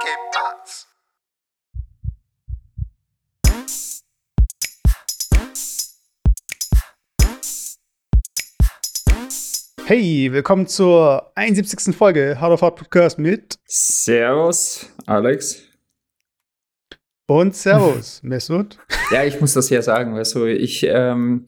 ¿Qué pasa? Hey, willkommen zur 71. Folge Hard of Hard Podcast mit Servus, Alex. und Servus, Mesut. Ja, ich muss das ja sagen, weißt du, ich ähm,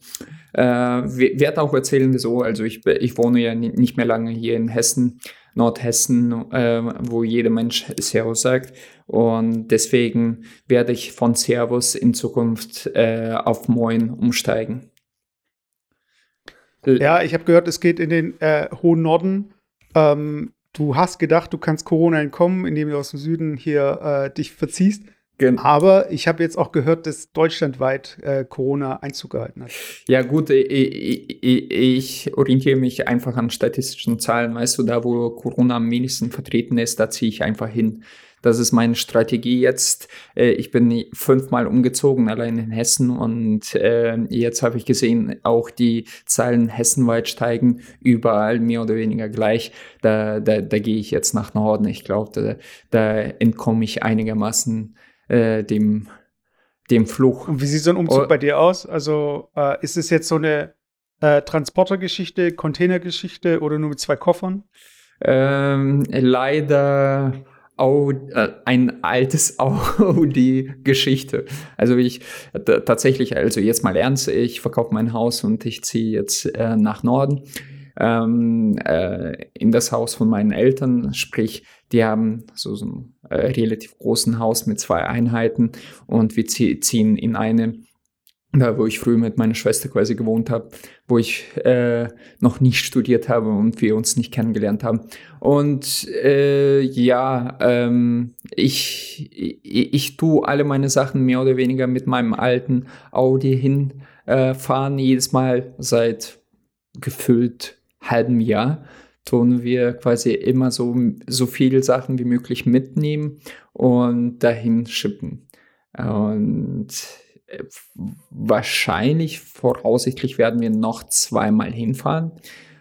äh, werde auch erzählen, wieso. Also ich, ich wohne ja ni- nicht mehr lange hier in Hessen, Nordhessen, äh, wo jeder Mensch Servus sagt. Und deswegen werde ich von Servus in Zukunft äh, auf Moin umsteigen. Ja, ich habe gehört, es geht in den äh, hohen Norden. Ähm, du hast gedacht, du kannst Corona entkommen, indem du aus dem Süden hier äh, dich verziehst. Gen- Aber ich habe jetzt auch gehört, dass deutschlandweit äh, Corona Einzug gehalten hat. Ja gut, ich, ich, ich orientiere mich einfach an statistischen Zahlen. Weißt du, da wo Corona am wenigsten vertreten ist, da ziehe ich einfach hin. Das ist meine Strategie jetzt. Äh, Ich bin fünfmal umgezogen, allein in Hessen. Und äh, jetzt habe ich gesehen, auch die Zahlen hessenweit steigen, überall mehr oder weniger gleich. Da, da, da gehe ich jetzt nach Norden. Ich glaube, da, da entkomme ich einigermaßen äh, dem, dem Fluch. Und wie sieht so ein Umzug Oh. bei dir aus? Also äh, ist es jetzt so eine äh, Transportergeschichte, Containergeschichte oder nur mit zwei Koffern? Ähm, leider Au, äh, ein altes Audi-Geschichte. Also ich tatsächlich, also jetzt mal ernst, ich verkaufe mein Haus und ich ziehe jetzt äh, nach Norden ähm, äh, in das Haus von meinen Eltern. Sprich, die haben so, so ein äh, relativ großen Haus mit zwei Einheiten und wir zie ziehen in eine da wo ich früher mit meiner Schwester quasi gewohnt habe, wo ich äh, noch nicht studiert habe und wir uns nicht kennengelernt haben. Und äh, ja, ähm, ich, ich, ich tue alle meine Sachen mehr oder weniger mit meinem alten Audi hinfahren, äh, jedes Mal seit gefüllt halbem Jahr tun wir quasi immer so, so viele Sachen wie möglich mitnehmen und dahin schippen. Und äh, wahrscheinlich, voraussichtlich werden wir noch zweimal hinfahren.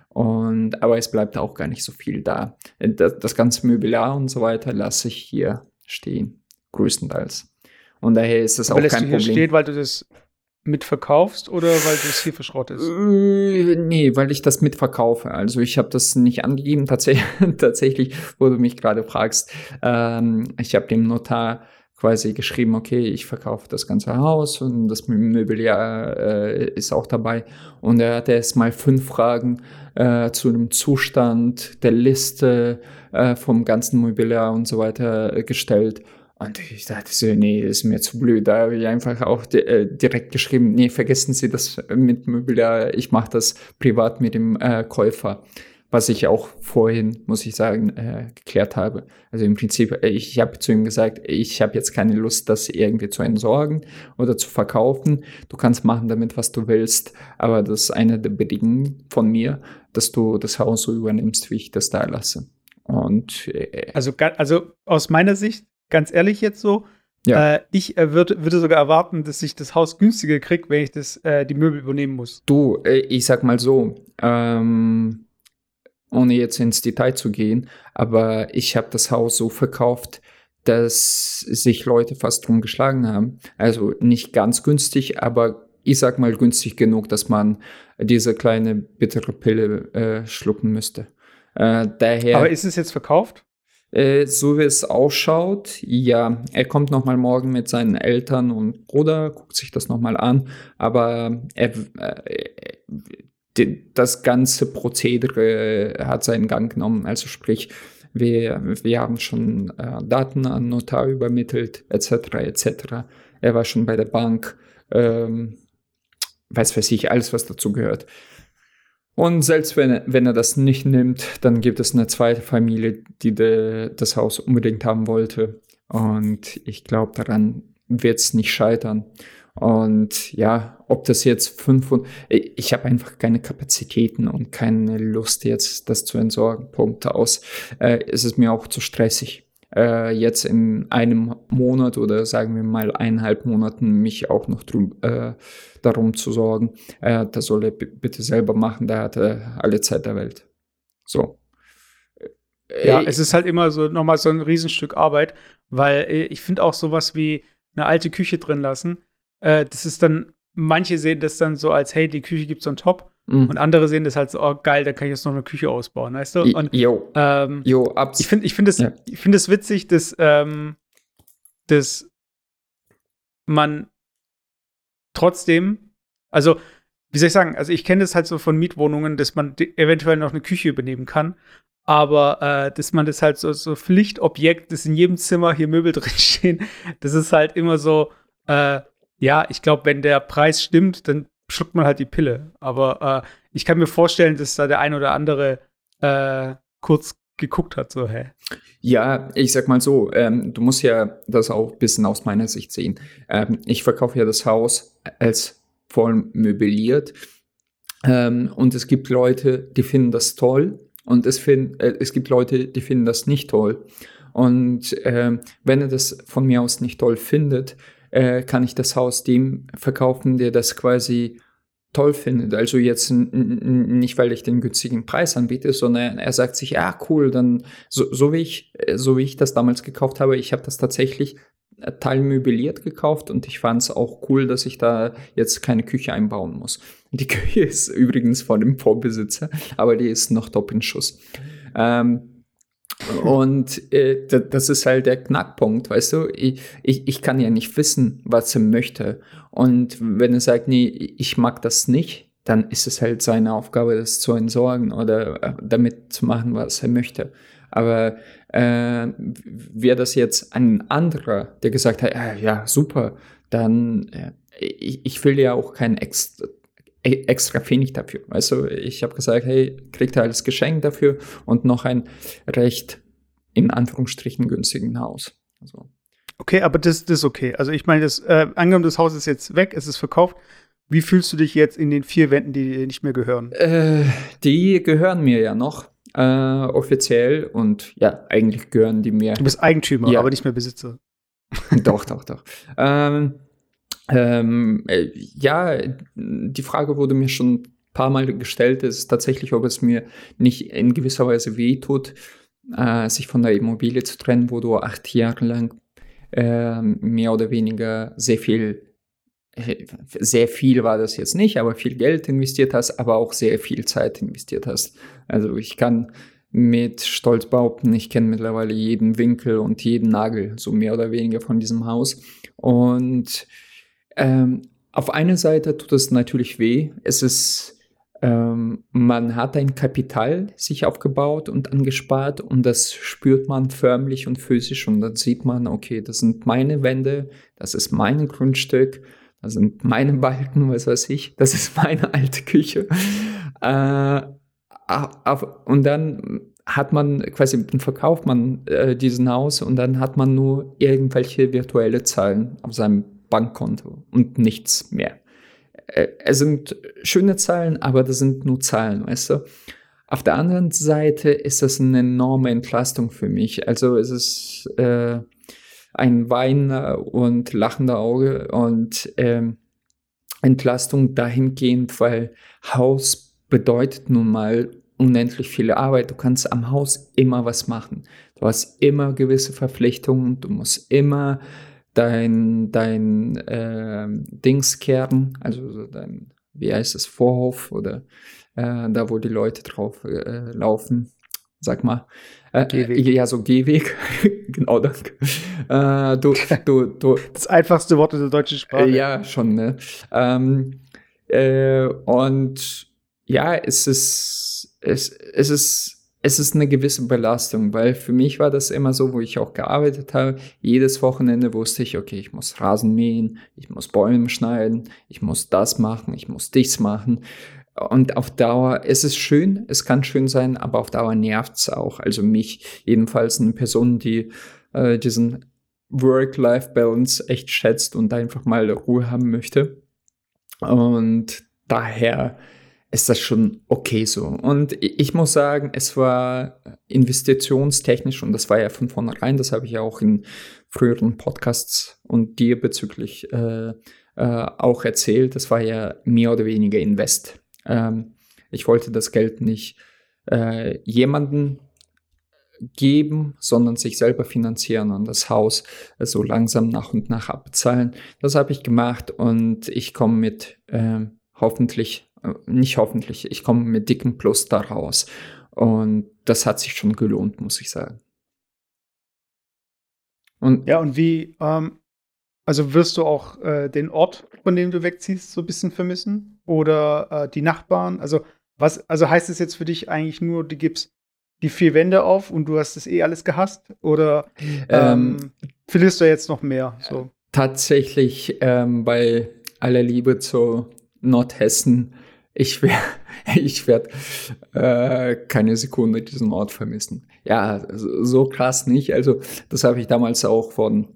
Und, aber es bleibt auch gar nicht so viel da. Das, das ganze Möbliar und so weiter lasse ich hier stehen, größtenteils. Und daher ist das Aber auch kein hier Problem. stehen, weil du das mitverkaufst oder weil du es hier verschrottest? Äh, Nee, weil ich das mitverkaufe. Also ich habe das nicht angegeben. Tatsächlich, tatsächlich, wo du mich gerade fragst, ähm, ich habe dem Notar quasi geschrieben, okay, ich verkaufe das ganze Haus und das Möbliar äh, ist auch dabei. Und er hat erst mal fünf Fragen äh, zu dem Zustand der Liste äh, vom ganzen Mobiliar und so weiter äh, gestellt. Und ich dachte so, nee, ist mir zu blöd. Da habe ich einfach auch äh, direkt geschrieben, nee, vergessen Sie das mit Möbiliar, ich mache das privat mit dem äh, Käufer. Was ich auch vorhin, muss ich sagen, äh, geklärt habe. Also im Prinzip, äh, ich habe zu ihm gesagt, ich habe jetzt keine Lust, das irgendwie zu entsorgen oder zu verkaufen. Du kannst machen damit, was du willst, aber das ist eine der Bedingungen von mir, dass du das Haus so übernimmst, wie ich das da lasse. Und äh, Also, also aus meiner Sicht, ganz ehrlich jetzt so, Ja. äh, ich äh, würd, würde sogar erwarten, dass ich das Haus günstiger kriege, wenn ich das, äh, die Möbel übernehmen muss. Du, äh, ich sag mal so, ähm, ohne jetzt ins Detail zu gehen, aber ich habe das Haus so verkauft, dass sich Leute fast drum geschlagen haben. Also nicht ganz günstig, aber ich sag mal günstig genug, dass man diese kleine bittere Pille äh, schlucken müsste. Äh, daher, Aber ist es jetzt verkauft? Äh, so wie es ausschaut, ja, er kommt noch mal morgen mit seinen Eltern und Bruder, guckt sich das noch mal an, aber er, äh, die, das ganze Prozedere hat seinen Gang genommen, also sprich, wir, wir haben schon äh, Daten an Notar übermittelt, etc., etc. Er war schon bei der Bank, ähm, weiß weiß ich, alles, was dazu gehört. Und selbst wenn er, wenn er das nicht nimmt, dann gibt es eine zweite Familie, die de, das Haus unbedingt haben wollte. Und ich glaube, daran wird es nicht scheitern. Und ja, ob das jetzt 500, ich habe einfach keine Kapazitäten und keine Lust jetzt, das zu entsorgen. Punkt aus. Äh, es ist mir auch zu stressig. Äh, jetzt in einem Monat oder sagen wir mal eineinhalb Monaten mich auch noch drüb, äh, darum zu sorgen. Äh, das soll er bitte selber machen, da hat er alle Zeit der Welt. So. Ja, es ist halt immer so nochmal so ein Riesenstück Arbeit, weil äh, ich finde auch sowas wie eine alte Küche drin lassen. Äh, das ist dann, manche sehen das dann so als, hey, die Küche gibt's on top. Mhm. Und andere sehen das halt so, oh geil, da kann ich jetzt noch eine Küche ausbauen, weißt du? Und, jo. Ähm, jo, ich finde ich find es ja. find witzig, dass, ähm, dass man trotzdem, also wie soll ich sagen, also ich kenne das halt so von Mietwohnungen, dass man eventuell noch eine Küche übernehmen kann, aber äh, dass man das halt so, so Pflichtobjekt, dass in jedem Zimmer hier Möbel drinstehen, das ist halt immer so, äh, ja, ich glaube, wenn der Preis stimmt, dann schluckt man halt die Pille. Aber äh, ich kann mir vorstellen, dass da der ein oder andere äh, kurz geguckt hat, so, hä? Ja, ich sag mal so, ähm, du musst ja das auch ein bisschen aus meiner Sicht sehen. Ähm, ich verkaufe ja das Haus als voll möbliert. Ähm, und es gibt Leute, die finden das toll und es, find, äh, es gibt Leute, die finden das nicht toll. Und äh, wenn er das von mir aus nicht toll findet, äh, kann ich das Haus dem verkaufen, der das quasi toll findet. Also jetzt nicht, weil ich den günstigen Preis anbiete, sondern er sagt sich, ja, cool, dann so, so wie ich, so wie ich das damals gekauft habe, ich habe das tatsächlich äh, teilmöbliert gekauft und ich fand es auch cool, dass ich da jetzt keine Küche einbauen muss. Die Küche ist übrigens von dem Vorbesitzer, aber die ist noch top in Schuss. Ähm, und äh, das ist halt der Knackpunkt, weißt du? Ich, ich, ich kann ja nicht wissen, was er möchte. Und wenn er sagt, nee, ich mag das nicht, dann ist es halt seine Aufgabe, das zu entsorgen oder äh, damit zu machen, was er möchte. Aber äh, wäre das jetzt ein anderer, der gesagt hat, ja, ja super, dann äh, ich, ich will ja auch kein extra, e, extra Pfennig dafür. Also ich habe gesagt, hey, kriegt er als Geschenk dafür und noch ein recht in Anführungsstrichen günstigen Haus. Also. Okay, aber das, das ist okay. Also ich meine, das, äh, angenommen, das Haus ist jetzt weg, es ist verkauft. Wie fühlst du dich jetzt in den vier Wänden, die dir nicht mehr gehören? Äh, die gehören mir ja noch äh, offiziell und ja, eigentlich gehören die mir. Du bist Eigentümer, ja. aber nicht mehr Besitzer. doch, doch, doch. Ähm, ähm, äh, ja, die Frage wurde mir schon ein paar Mal gestellt. Es ist tatsächlich, ob es mir nicht in gewisser Weise wehtut, äh, sich von der Immobilie zu trennen, wo du acht Jahre lang äh, mehr oder weniger sehr viel sehr viel war das jetzt nicht, aber viel Geld investiert hast, aber auch sehr viel Zeit investiert hast. Also ich kann mit Stolz behaupten, ich kenne mittlerweile jeden Winkel und jeden Nagel, so mehr oder weniger von diesem Haus. Und ähm, auf einer Seite tut es natürlich weh. Es ist, ähm, man hat ein Kapital sich aufgebaut und angespart und das spürt man förmlich und physisch und dann sieht man, okay, das sind meine Wände, das ist mein Grundstück das sind meine Balken, was weiß ich, das ist meine alte Küche. Äh, und dann hat man quasi, dann verkauft man äh, diesen Haus und dann hat man nur irgendwelche virtuelle Zahlen auf seinem Bankkonto und nichts mehr. Äh, es sind schöne Zahlen, aber das sind nur Zahlen, weißt du? Auf der anderen Seite ist das eine enorme Entlastung für mich. Also es ist, äh, ein weinender und lachender Auge und ähm, Entlastung dahingehend, weil Haus bedeutet nun mal unendlich viel Arbeit. Du kannst am Haus immer was machen. Du hast immer gewisse Verpflichtungen. Du musst immer dein, dein äh, Dings kehren, also dein, wie heißt es, Vorhof oder äh, da, wo die Leute drauf äh, laufen, sag mal. Äh, Gehweg. Ja, so Gehweg. genau, danke. Äh, du, du, du. Das einfachste Wort in der deutschen Sprache. Äh, ja, schon, ne? Ähm, äh, und ja, es ist, es, es ist, es ist eine gewisse Belastung, weil für mich war das immer so, wo ich auch gearbeitet habe. Jedes Wochenende wusste ich, okay, ich muss Rasen mähen, ich muss Bäume schneiden, ich muss das machen, ich muss dies machen. Und auf Dauer, es ist schön, es kann schön sein, aber auf Dauer nervt es auch. Also mich jedenfalls eine Person, die äh, diesen Work-Life-Balance echt schätzt und einfach mal Ruhe haben möchte. Und daher ist das schon okay so. Und ich muss sagen, es war investitionstechnisch und das war ja von vornherein, das habe ich ja auch in früheren Podcasts und dir bezüglich äh, äh, auch erzählt, das war ja mehr oder weniger Invest. Ähm, ich wollte das Geld nicht äh, jemanden geben, sondern sich selber finanzieren und das Haus so langsam nach und nach abbezahlen. Das habe ich gemacht und ich komme mit äh, hoffentlich, äh, nicht hoffentlich, ich komme mit dickem Plus da raus. Und das hat sich schon gelohnt, muss ich sagen. Und ja, und wie, ähm, also wirst du auch äh, den Ort, von dem du wegziehst, so ein bisschen vermissen? Oder äh, die Nachbarn? Also, was, also heißt es jetzt für dich eigentlich nur, du gibst die vier Wände auf und du hast es eh alles gehasst? Oder ähm, ähm, verlierst du jetzt noch mehr? So? Tatsächlich ähm, bei aller Liebe zu Nordhessen, ich werde ich werd, äh, keine Sekunde diesen Ort vermissen. Ja, so krass nicht. Also das habe ich damals auch von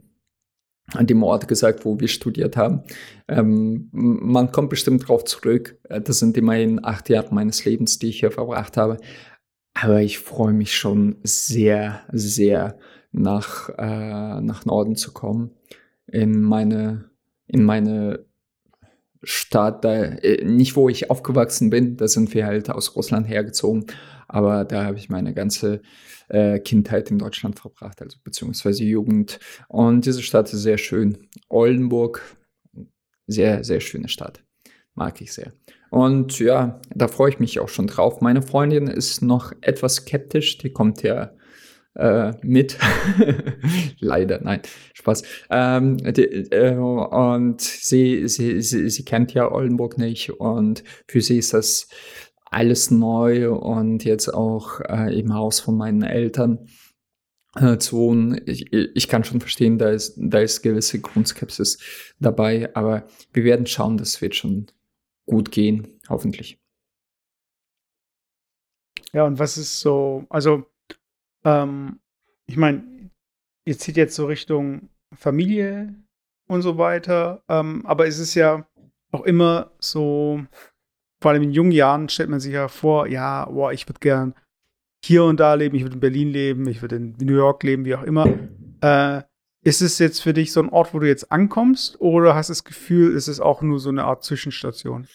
an dem Ort gesagt, wo wir studiert haben. Ähm, man kommt bestimmt drauf zurück. Das sind immerhin acht Jahre meines Lebens, die ich hier verbracht habe. Aber ich freue mich schon sehr, sehr nach, äh, nach Norden zu kommen. In meine, in meine Stadt, da, äh, nicht wo ich aufgewachsen bin, da sind wir halt aus Russland hergezogen, aber da habe ich meine ganze äh, Kindheit in Deutschland verbracht, also beziehungsweise Jugend. Und diese Stadt ist sehr schön. Oldenburg, sehr, sehr schöne Stadt. Mag ich sehr. Und ja, da freue ich mich auch schon drauf. Meine Freundin ist noch etwas skeptisch, die kommt ja äh, mit. Leider, nein, Spaß. Ähm, die, äh, und sie, sie, sie, sie kennt ja Oldenburg nicht und für sie ist das alles neu und jetzt auch äh, im Haus von meinen Eltern äh, zu wohnen. Ich, ich kann schon verstehen, da ist, da ist gewisse Grundskepsis dabei, aber wir werden schauen, das wird schon gut gehen, hoffentlich. Ja, und was ist so, also ähm, ich meine, ihr zieht jetzt so Richtung Familie und so weiter, ähm, aber es ist ja auch immer so, vor allem in jungen Jahren stellt man sich ja vor, ja, boah, ich würde gern hier und da leben, ich würde in Berlin leben, ich würde in New York leben, wie auch immer. Äh, ist es jetzt für dich so ein Ort, wo du jetzt ankommst, oder hast du das Gefühl, ist es auch nur so eine Art Zwischenstation?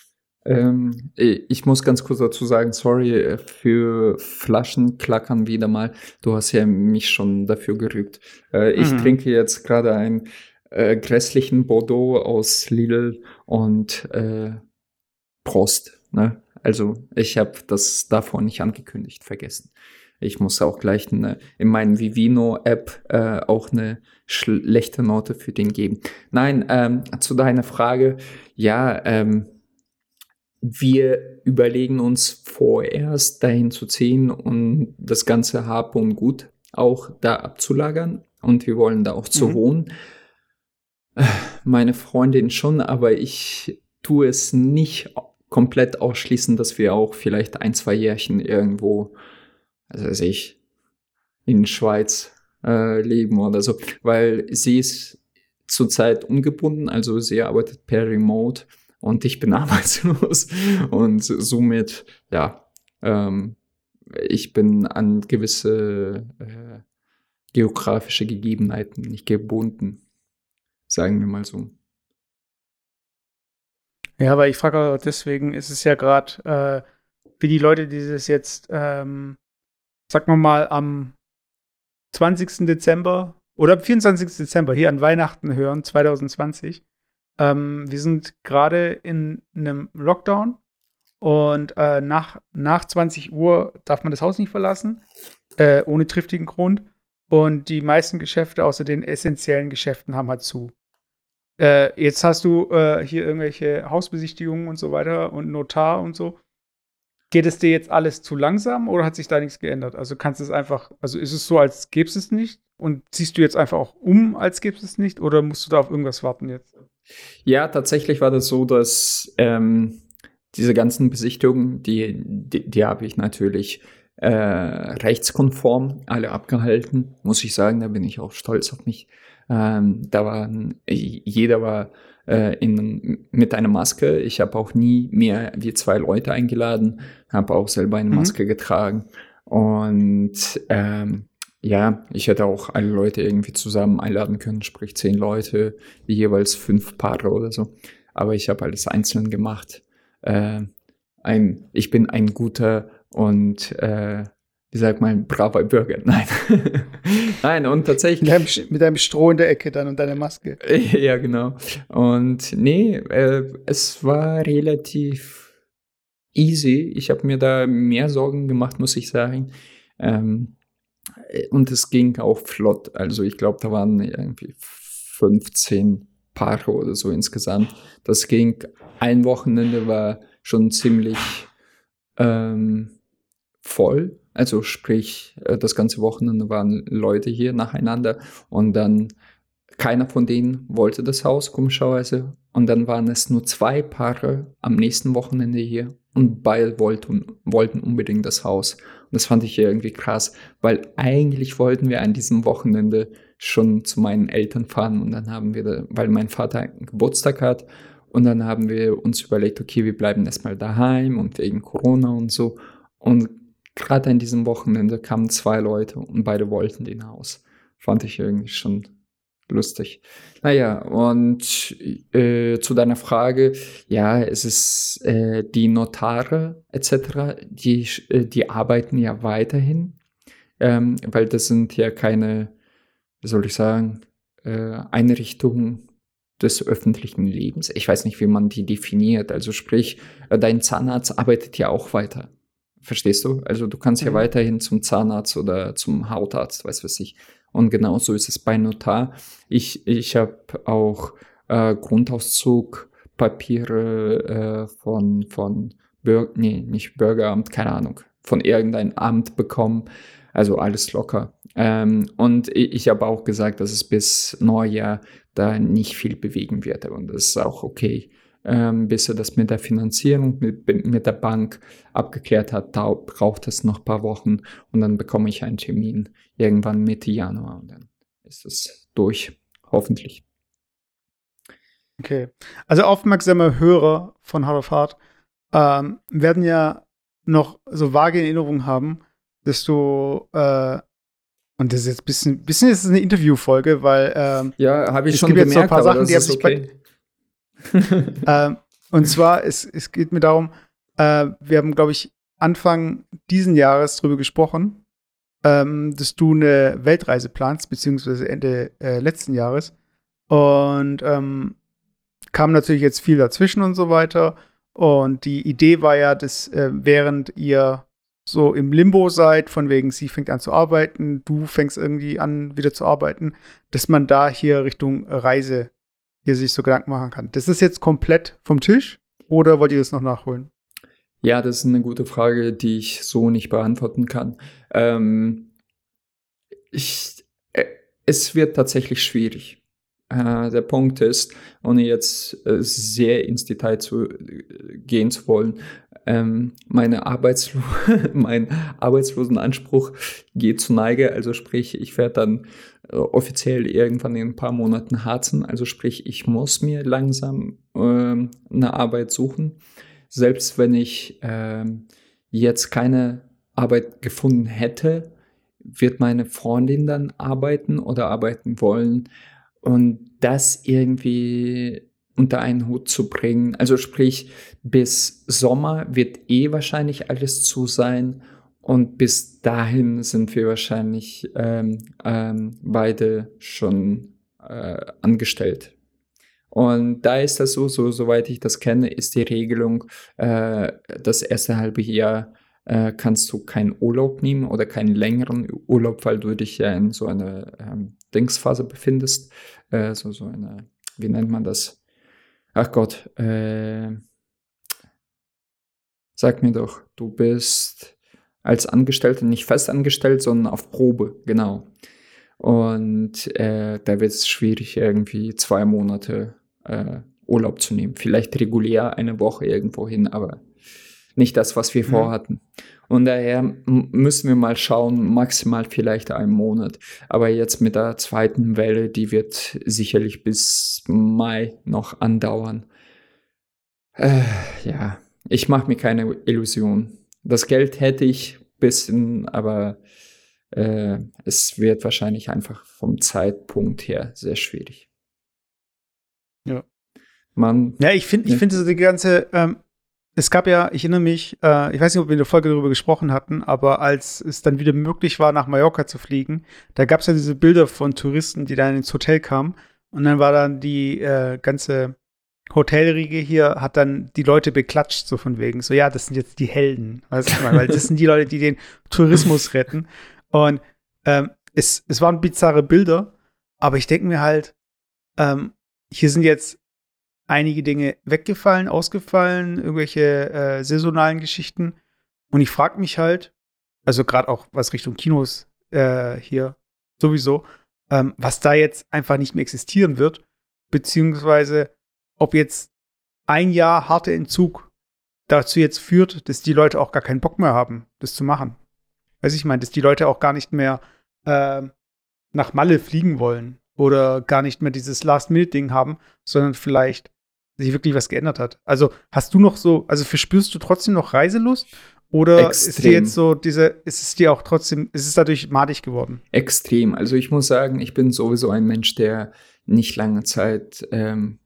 Ähm, ich muss ganz kurz dazu sagen, sorry äh, für Flaschenklackern wieder mal. Du hast ja mich schon dafür gerügt. Äh, ich mhm. trinke jetzt gerade einen äh, grässlichen Bordeaux aus Lidl und äh, Prost. Ne? Also ich habe das davor nicht angekündigt, vergessen. Ich muss auch gleich eine, in meinen Vivino-App äh, auch eine schlechte Note für den geben. Nein, ähm, zu deiner Frage, ja, ähm, wir überlegen uns vorerst dahin zu ziehen und das ganze Hab und Gut auch da abzulagern und wir wollen da auch zu mhm. wohnen. Meine Freundin schon, aber ich tue es nicht komplett ausschließen, dass wir auch vielleicht ein, zwei Jährchen irgendwo, also ich, in Schweiz äh, leben oder so, weil sie ist zurzeit ungebunden, also sie arbeitet per Remote und ich bin arbeitslos und somit, ja, ähm, ich bin an gewisse äh, geografische Gegebenheiten nicht gebunden, sagen wir mal so. Ja, aber ich frage deswegen, ist es ja gerade äh, für die Leute, die das jetzt, ähm, sagen wir mal, am 20. Dezember oder 24. Dezember hier an Weihnachten hören, 2020, ähm, wir sind gerade in einem Lockdown und äh, nach, nach 20 Uhr darf man das Haus nicht verlassen, äh, ohne triftigen Grund. Und die meisten Geschäfte, außer den essentiellen Geschäften, haben halt zu. Äh, jetzt hast du äh, hier irgendwelche Hausbesichtigungen und so weiter und Notar und so. Geht es dir jetzt alles zu langsam oder hat sich da nichts geändert? Also kannst du es einfach, also ist es so, als gäbe es es nicht? Und ziehst du jetzt einfach auch um, als gäbe es es nicht? Oder musst du da auf irgendwas warten jetzt? Ja, tatsächlich war das so, dass ähm, diese ganzen Besichtigungen, die, die, die habe ich natürlich äh, rechtskonform alle abgehalten, muss ich sagen. Da bin ich auch stolz auf mich. Ähm, da waren, jeder war äh, in, mit einer Maske. Ich habe auch nie mehr wie zwei Leute eingeladen, habe auch selber eine mhm. Maske getragen. Und ähm, ja, ich hätte auch alle Leute irgendwie zusammen einladen können, sprich zehn Leute, jeweils fünf Paare oder so. Aber ich habe alles einzeln gemacht. Äh, ein, ich bin ein guter und äh, wie sagt man, braver Bürger. Nein. Nein, und tatsächlich. Mit einem, mit einem, Stroh in der Ecke dann und deiner Maske. ja, genau. Und nee, äh, es war relativ easy. Ich habe mir da mehr Sorgen gemacht, muss ich sagen. Ähm, und es ging auch flott. Also ich glaube, da waren irgendwie 15 Paare oder so insgesamt. Das ging, ein Wochenende war schon ziemlich ähm, voll. Also sprich, äh, das ganze Wochenende waren Leute hier nacheinander und dann keiner von denen wollte das Haus, komischerweise. Und dann waren es nur zwei Paare am nächsten Wochenende hier und beide wollten, wollten unbedingt das Haus. Und das fand ich irgendwie krass, weil eigentlich wollten wir an diesem Wochenende schon zu meinen Eltern fahren und dann haben wir, weil mein Vater Geburtstag hat und dann haben wir uns überlegt, okay, wir bleiben erstmal daheim und wegen Corona und so. Und gerade an diesem Wochenende kamen zwei Leute und beide wollten den Haus. Fand ich irgendwie schon lustig. Naja, und äh, zu deiner Frage, ja, es ist äh, die Notare etc., die, äh, die arbeiten ja weiterhin, ähm, weil das sind ja keine, wie soll ich sagen, äh, Einrichtungen des öffentlichen Lebens. Ich weiß nicht, wie man die definiert. Also sprich, äh, dein Zahnarzt arbeitet ja auch weiter. Verstehst du? Also du kannst ja mhm. weiterhin zum Zahnarzt oder zum Hautarzt, weiß was ich. Und genauso ist es bei Notar. Ich, ich habe auch äh, Grundauszug, Papiere äh, von, von Bürger, nee, nicht Bürgeramt, keine Ahnung, von irgendeinem Amt bekommen. Also alles locker. Ähm, und ich, ich habe auch gesagt, dass es bis Neujahr da nicht viel bewegen wird. Und das ist auch okay bis er das mit der Finanzierung, mit, mit der Bank abgeklärt hat, da braucht es noch ein paar Wochen und dann bekomme ich einen Termin irgendwann Mitte Januar und dann ist es durch, hoffentlich. Okay, also aufmerksame Hörer von Hard of Hard ähm, werden ja noch so vage Erinnerungen haben, dass du äh, und das ist jetzt ein bisschen, bisschen ist es eine Interviewfolge, weil ähm, ja, habe ich es schon gibt gemerkt, jetzt so ein paar Sachen, die sich okay. bei, ähm, und zwar, es, es geht mir darum, äh, wir haben, glaube ich, Anfang diesen Jahres darüber gesprochen, ähm, dass du eine Weltreise planst, beziehungsweise Ende äh, letzten Jahres. Und ähm, kam natürlich jetzt viel dazwischen und so weiter. Und die Idee war ja, dass äh, während ihr so im Limbo seid, von wegen, sie fängt an zu arbeiten, du fängst irgendwie an, wieder zu arbeiten, dass man da hier Richtung Reise hier sich so Gedanken machen kann. Das ist jetzt komplett vom Tisch oder wollt ihr das noch nachholen? Ja, das ist eine gute Frage, die ich so nicht beantworten kann. Ähm, ich, äh, es wird tatsächlich schwierig. Äh, der Punkt ist, ohne jetzt äh, sehr ins Detail zu äh, gehen zu wollen, ähm, meine Arbeitslo mein Arbeitslosenanspruch geht zu Neige. Also sprich, ich werde dann äh, offiziell irgendwann in ein paar Monaten harzen. Also sprich, ich muss mir langsam äh, eine Arbeit suchen. Selbst wenn ich äh, jetzt keine Arbeit gefunden hätte, wird meine Freundin dann arbeiten oder arbeiten wollen. Und das irgendwie unter einen Hut zu bringen. Also sprich, bis Sommer wird eh wahrscheinlich alles zu sein. Und bis dahin sind wir wahrscheinlich ähm, ähm, beide schon äh, angestellt. Und da ist das so, so, soweit ich das kenne, ist die Regelung, äh, das erste halbe Jahr äh, kannst du keinen Urlaub nehmen oder keinen längeren Urlaub, weil du dich ja in so einer ähm, Dingsphase befindest. Äh, so, so eine, wie nennt man das? Ach Gott, äh, sag mir doch, du bist als Angestellter nicht festangestellt, sondern auf Probe, genau. Und äh, da wird es schwierig, irgendwie zwei Monate äh, Urlaub zu nehmen. Vielleicht regulär eine Woche irgendwo hin, aber nicht das, was wir mhm. vorhatten. Und daher müssen wir mal schauen, maximal vielleicht einen Monat. Aber jetzt mit der zweiten Welle, die wird sicherlich bis Mai noch andauern. Äh, ja, ich mache mir keine Illusion. Das Geld hätte ich bisschen, aber äh, es wird wahrscheinlich einfach vom Zeitpunkt her sehr schwierig. Ja. Man, ja, ich finde, ich finde so die ganze, ähm, es gab ja, ich erinnere mich, äh, ich weiß nicht, ob wir in der Folge darüber gesprochen hatten, aber als es dann wieder möglich war, nach Mallorca zu fliegen, da gab es ja diese Bilder von Touristen, die dann ins Hotel kamen. Und dann war dann die äh, ganze Hotelriege hier, hat dann die Leute beklatscht, so von wegen, so ja, das sind jetzt die Helden, weißt du, weil das sind die Leute, die den Tourismus retten. Und ähm, es, es waren bizarre Bilder, aber ich denke mir halt, ähm, hier sind jetzt einige Dinge weggefallen, ausgefallen, irgendwelche äh, saisonalen Geschichten. Und ich frage mich halt, also gerade auch was Richtung Kinos äh, hier sowieso, ähm, was da jetzt einfach nicht mehr existieren wird, beziehungsweise ob jetzt ein Jahr harter Entzug dazu jetzt führt, dass die Leute auch gar keinen Bock mehr haben, das zu machen. Weiß ich meine, dass die Leute auch gar nicht mehr äh, nach Malle fliegen wollen oder gar nicht mehr dieses Last-Minute-Ding haben, sondern vielleicht sich wirklich was geändert hat. Also hast du noch so, also verspürst du trotzdem noch Reiselust? Oder Extrem. ist dir jetzt so diese, ist es dir auch trotzdem, ist es dadurch madig geworden? Extrem. Also ich muss sagen, ich bin sowieso ein Mensch, der nicht lange Zeit ähm,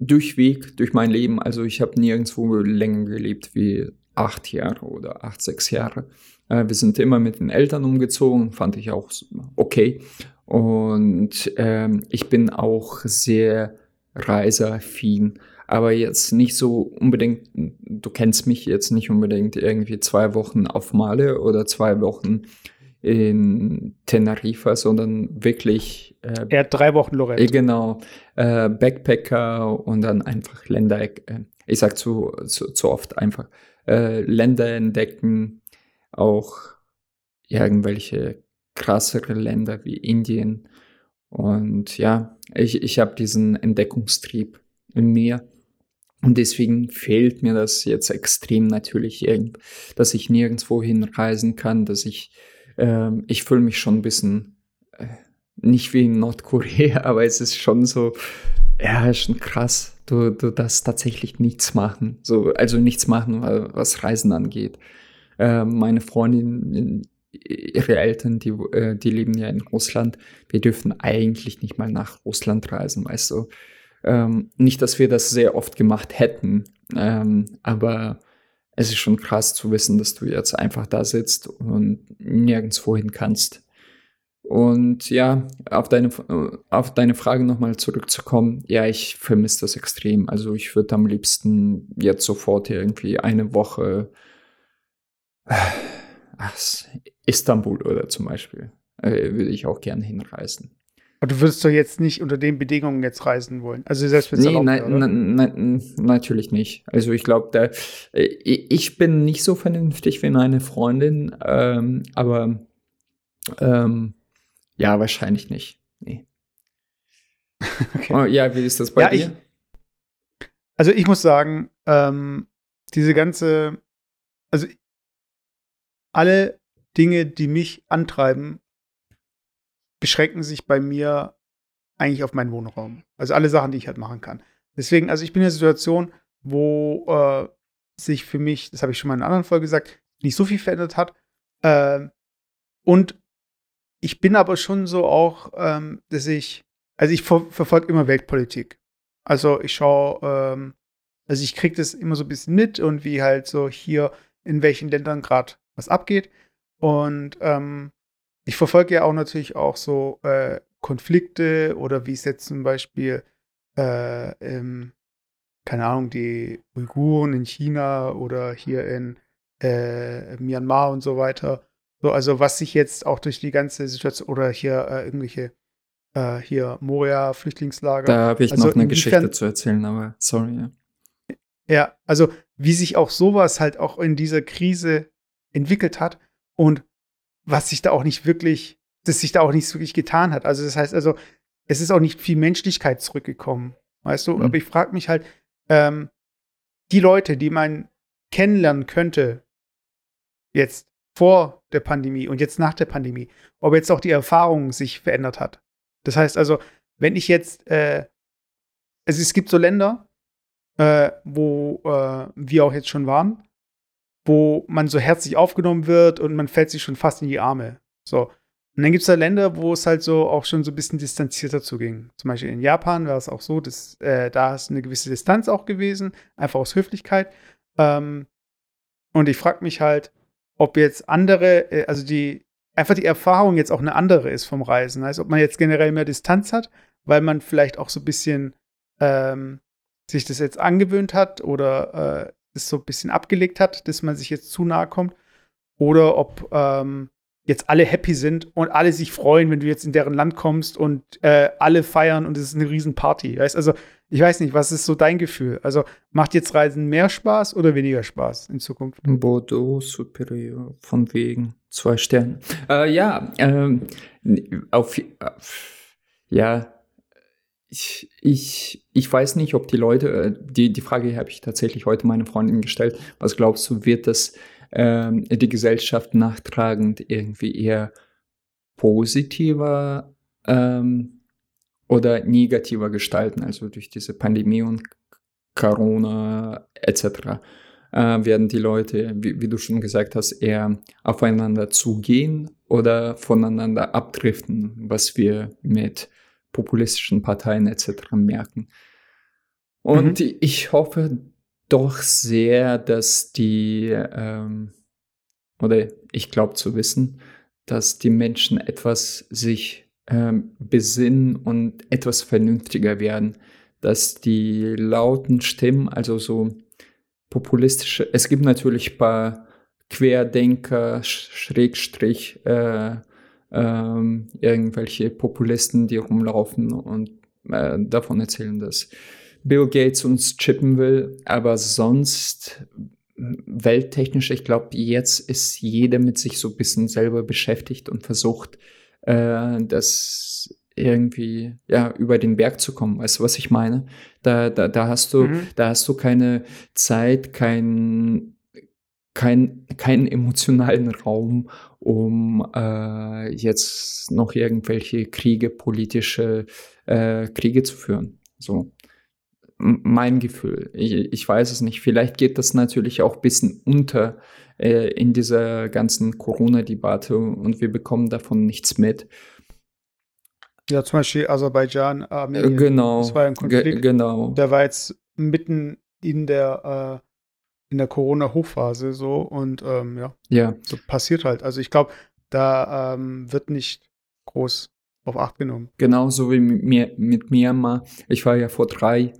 durchweg durch mein Leben, also ich habe nirgendwo länger gelebt wie acht Jahre oder acht, sechs Jahre. Äh, wir sind immer mit den Eltern umgezogen, fand ich auch okay. Und ähm, ich bin auch sehr reiseaffin, aber jetzt nicht so unbedingt, du kennst mich jetzt nicht unbedingt irgendwie zwei Wochen auf Male oder zwei Wochen in Teneriffa, sondern wirklich. Äh, er hat drei Wochen Lorette. Äh, genau. Äh, Backpacker und dann einfach Länder, äh, ich sag zu, zu, zu oft einfach, äh, Länder entdecken, auch irgendwelche krassere Länder wie Indien. Und ja, ich, ich habe diesen Entdeckungstrieb in mir. Und deswegen fehlt mir das jetzt extrem natürlich, dass ich nirgendwo hinreisen kann, dass ich ähm, ich fühle mich schon ein bisschen äh, nicht wie in Nordkorea, aber es ist schon so, ja, schon krass. Du, du darfst tatsächlich nichts machen. So, also nichts machen, was Reisen angeht. Äh, meine Freundin, ihre Eltern, die, äh, die leben ja in Russland. Wir dürfen eigentlich nicht mal nach Russland reisen, weißt du. Ähm, nicht, dass wir das sehr oft gemacht hätten, ähm, aber es ist schon krass zu wissen, dass du jetzt einfach da sitzt und nirgendwo hin kannst. Und ja, auf deine, auf deine Frage nochmal zurückzukommen, ja, ich vermisse das extrem. Also ich würde am liebsten jetzt sofort irgendwie eine Woche ach, Istanbul oder zum Beispiel, äh, würde ich auch gerne hinreisen. Aber du würdest doch jetzt nicht unter den Bedingungen jetzt reisen wollen. Also selbst nee, nein, nein, nein, natürlich nicht. Also ich glaube, äh, ich bin nicht so vernünftig wie meine Freundin, ähm, aber ähm, ja, wahrscheinlich nicht. Nee. okay. oh, ja, wie ist das bei ja, dir? Ich, also ich muss sagen, ähm, diese ganze, also alle Dinge, die mich antreiben, beschränken sich bei mir eigentlich auf meinen Wohnraum. Also alle Sachen, die ich halt machen kann. Deswegen, also ich bin in einer Situation, wo äh, sich für mich, das habe ich schon mal in einer anderen Folge gesagt, nicht so viel verändert hat. Äh, und ich bin aber schon so auch, ähm, dass ich, also ich ver verfolge immer Weltpolitik. Also ich schaue, ähm, also ich kriege das immer so ein bisschen mit und wie halt so hier in welchen Ländern gerade was abgeht. Und ähm, ich verfolge ja auch natürlich auch so äh, Konflikte oder wie es jetzt zum Beispiel, äh, im, keine Ahnung, die Uiguren in China oder hier in äh, Myanmar und so weiter. So, also was sich jetzt auch durch die ganze Situation oder hier äh, irgendwelche äh, hier Moria Flüchtlingslager. Da habe ich also noch eine Geschichte zu erzählen, aber sorry. Ja. ja, also wie sich auch sowas halt auch in dieser Krise entwickelt hat und was sich da auch nicht wirklich, dass sich da auch nichts wirklich getan hat. Also das heißt also, es ist auch nicht viel Menschlichkeit zurückgekommen, weißt du? Mhm. Aber ich frage mich halt, ähm, die Leute, die man kennenlernen könnte, jetzt vor der Pandemie und jetzt nach der Pandemie, ob jetzt auch die Erfahrung sich verändert hat. Das heißt also, wenn ich jetzt, äh, also es gibt so Länder, äh, wo äh, wir auch jetzt schon waren, wo man so herzlich aufgenommen wird und man fällt sich schon fast in die Arme. So. Und dann gibt es da Länder, wo es halt so auch schon so ein bisschen distanzierter zuging. Zum Beispiel in Japan war es auch so, dass äh, da ist eine gewisse Distanz auch gewesen, einfach aus Höflichkeit. Ähm, und ich frage mich halt, ob jetzt andere, äh, also die, einfach die Erfahrung jetzt auch eine andere ist vom Reisen. Also ob man jetzt generell mehr Distanz hat, weil man vielleicht auch so ein bisschen ähm, sich das jetzt angewöhnt hat oder äh, es so ein bisschen abgelegt hat, dass man sich jetzt zu nahe kommt. Oder ob ähm, jetzt alle happy sind und alle sich freuen, wenn du jetzt in deren Land kommst und äh, alle feiern und es ist eine Riesenparty. Weißt? Also, ich weiß nicht, was ist so dein Gefühl? Also, macht jetzt Reisen mehr Spaß oder weniger Spaß in Zukunft? Bordeaux superior, von wegen zwei Sterne. Äh, ja, ähm, auf, ja, ich, ich, ich weiß nicht, ob die Leute, äh, die, die Frage habe ich tatsächlich heute meiner Freundin gestellt. Was glaubst du, wird das ähm, die Gesellschaft nachtragend irgendwie eher positiver ähm, oder negativer gestalten, also durch diese Pandemie und Corona etc. Äh, werden die Leute, wie, wie, du schon gesagt hast, eher aufeinander zugehen oder voneinander abdriften, was wir mit populistischen Parteien etc. merken. Und mhm. ich hoffe, doch sehr, dass die, ähm, oder ich glaube zu wissen, dass die Menschen etwas sich ähm, besinnen und etwas vernünftiger werden, dass die lauten Stimmen, also so populistische, es gibt natürlich ein paar Querdenker, Schrägstrich, äh, ähm, irgendwelche Populisten, die rumlaufen und äh, davon erzählen, dass Bill Gates uns chippen will, aber sonst welttechnisch, ich glaube, jetzt ist jeder mit sich so ein bisschen selber beschäftigt und versucht, äh, das irgendwie ja über den Berg zu kommen. Weißt du, was ich meine? Da, da, da hast du, mhm. da hast du keine Zeit, kein, kein, keinen emotionalen Raum, um äh, jetzt noch irgendwelche Kriege, politische äh, Kriege zu führen. So mein Gefühl. Ich, ich, weiß es nicht. Vielleicht geht das natürlich auch ein bisschen unter äh, in dieser ganzen Corona-Debatte und wir bekommen davon nichts mit. Ja, zum Beispiel Aserbaidschan, Armenien. Genau. Das war ein Konflikt. genau. Der war jetzt mitten in der, äh, in der Corona-Hochphase so und ähm, ja. Ja. So passiert halt. Also ich glaube, da ähm, wird nicht groß auf Acht genommen. Genauso wie mit, mir, mit Myanmar. Ich war ja vor drei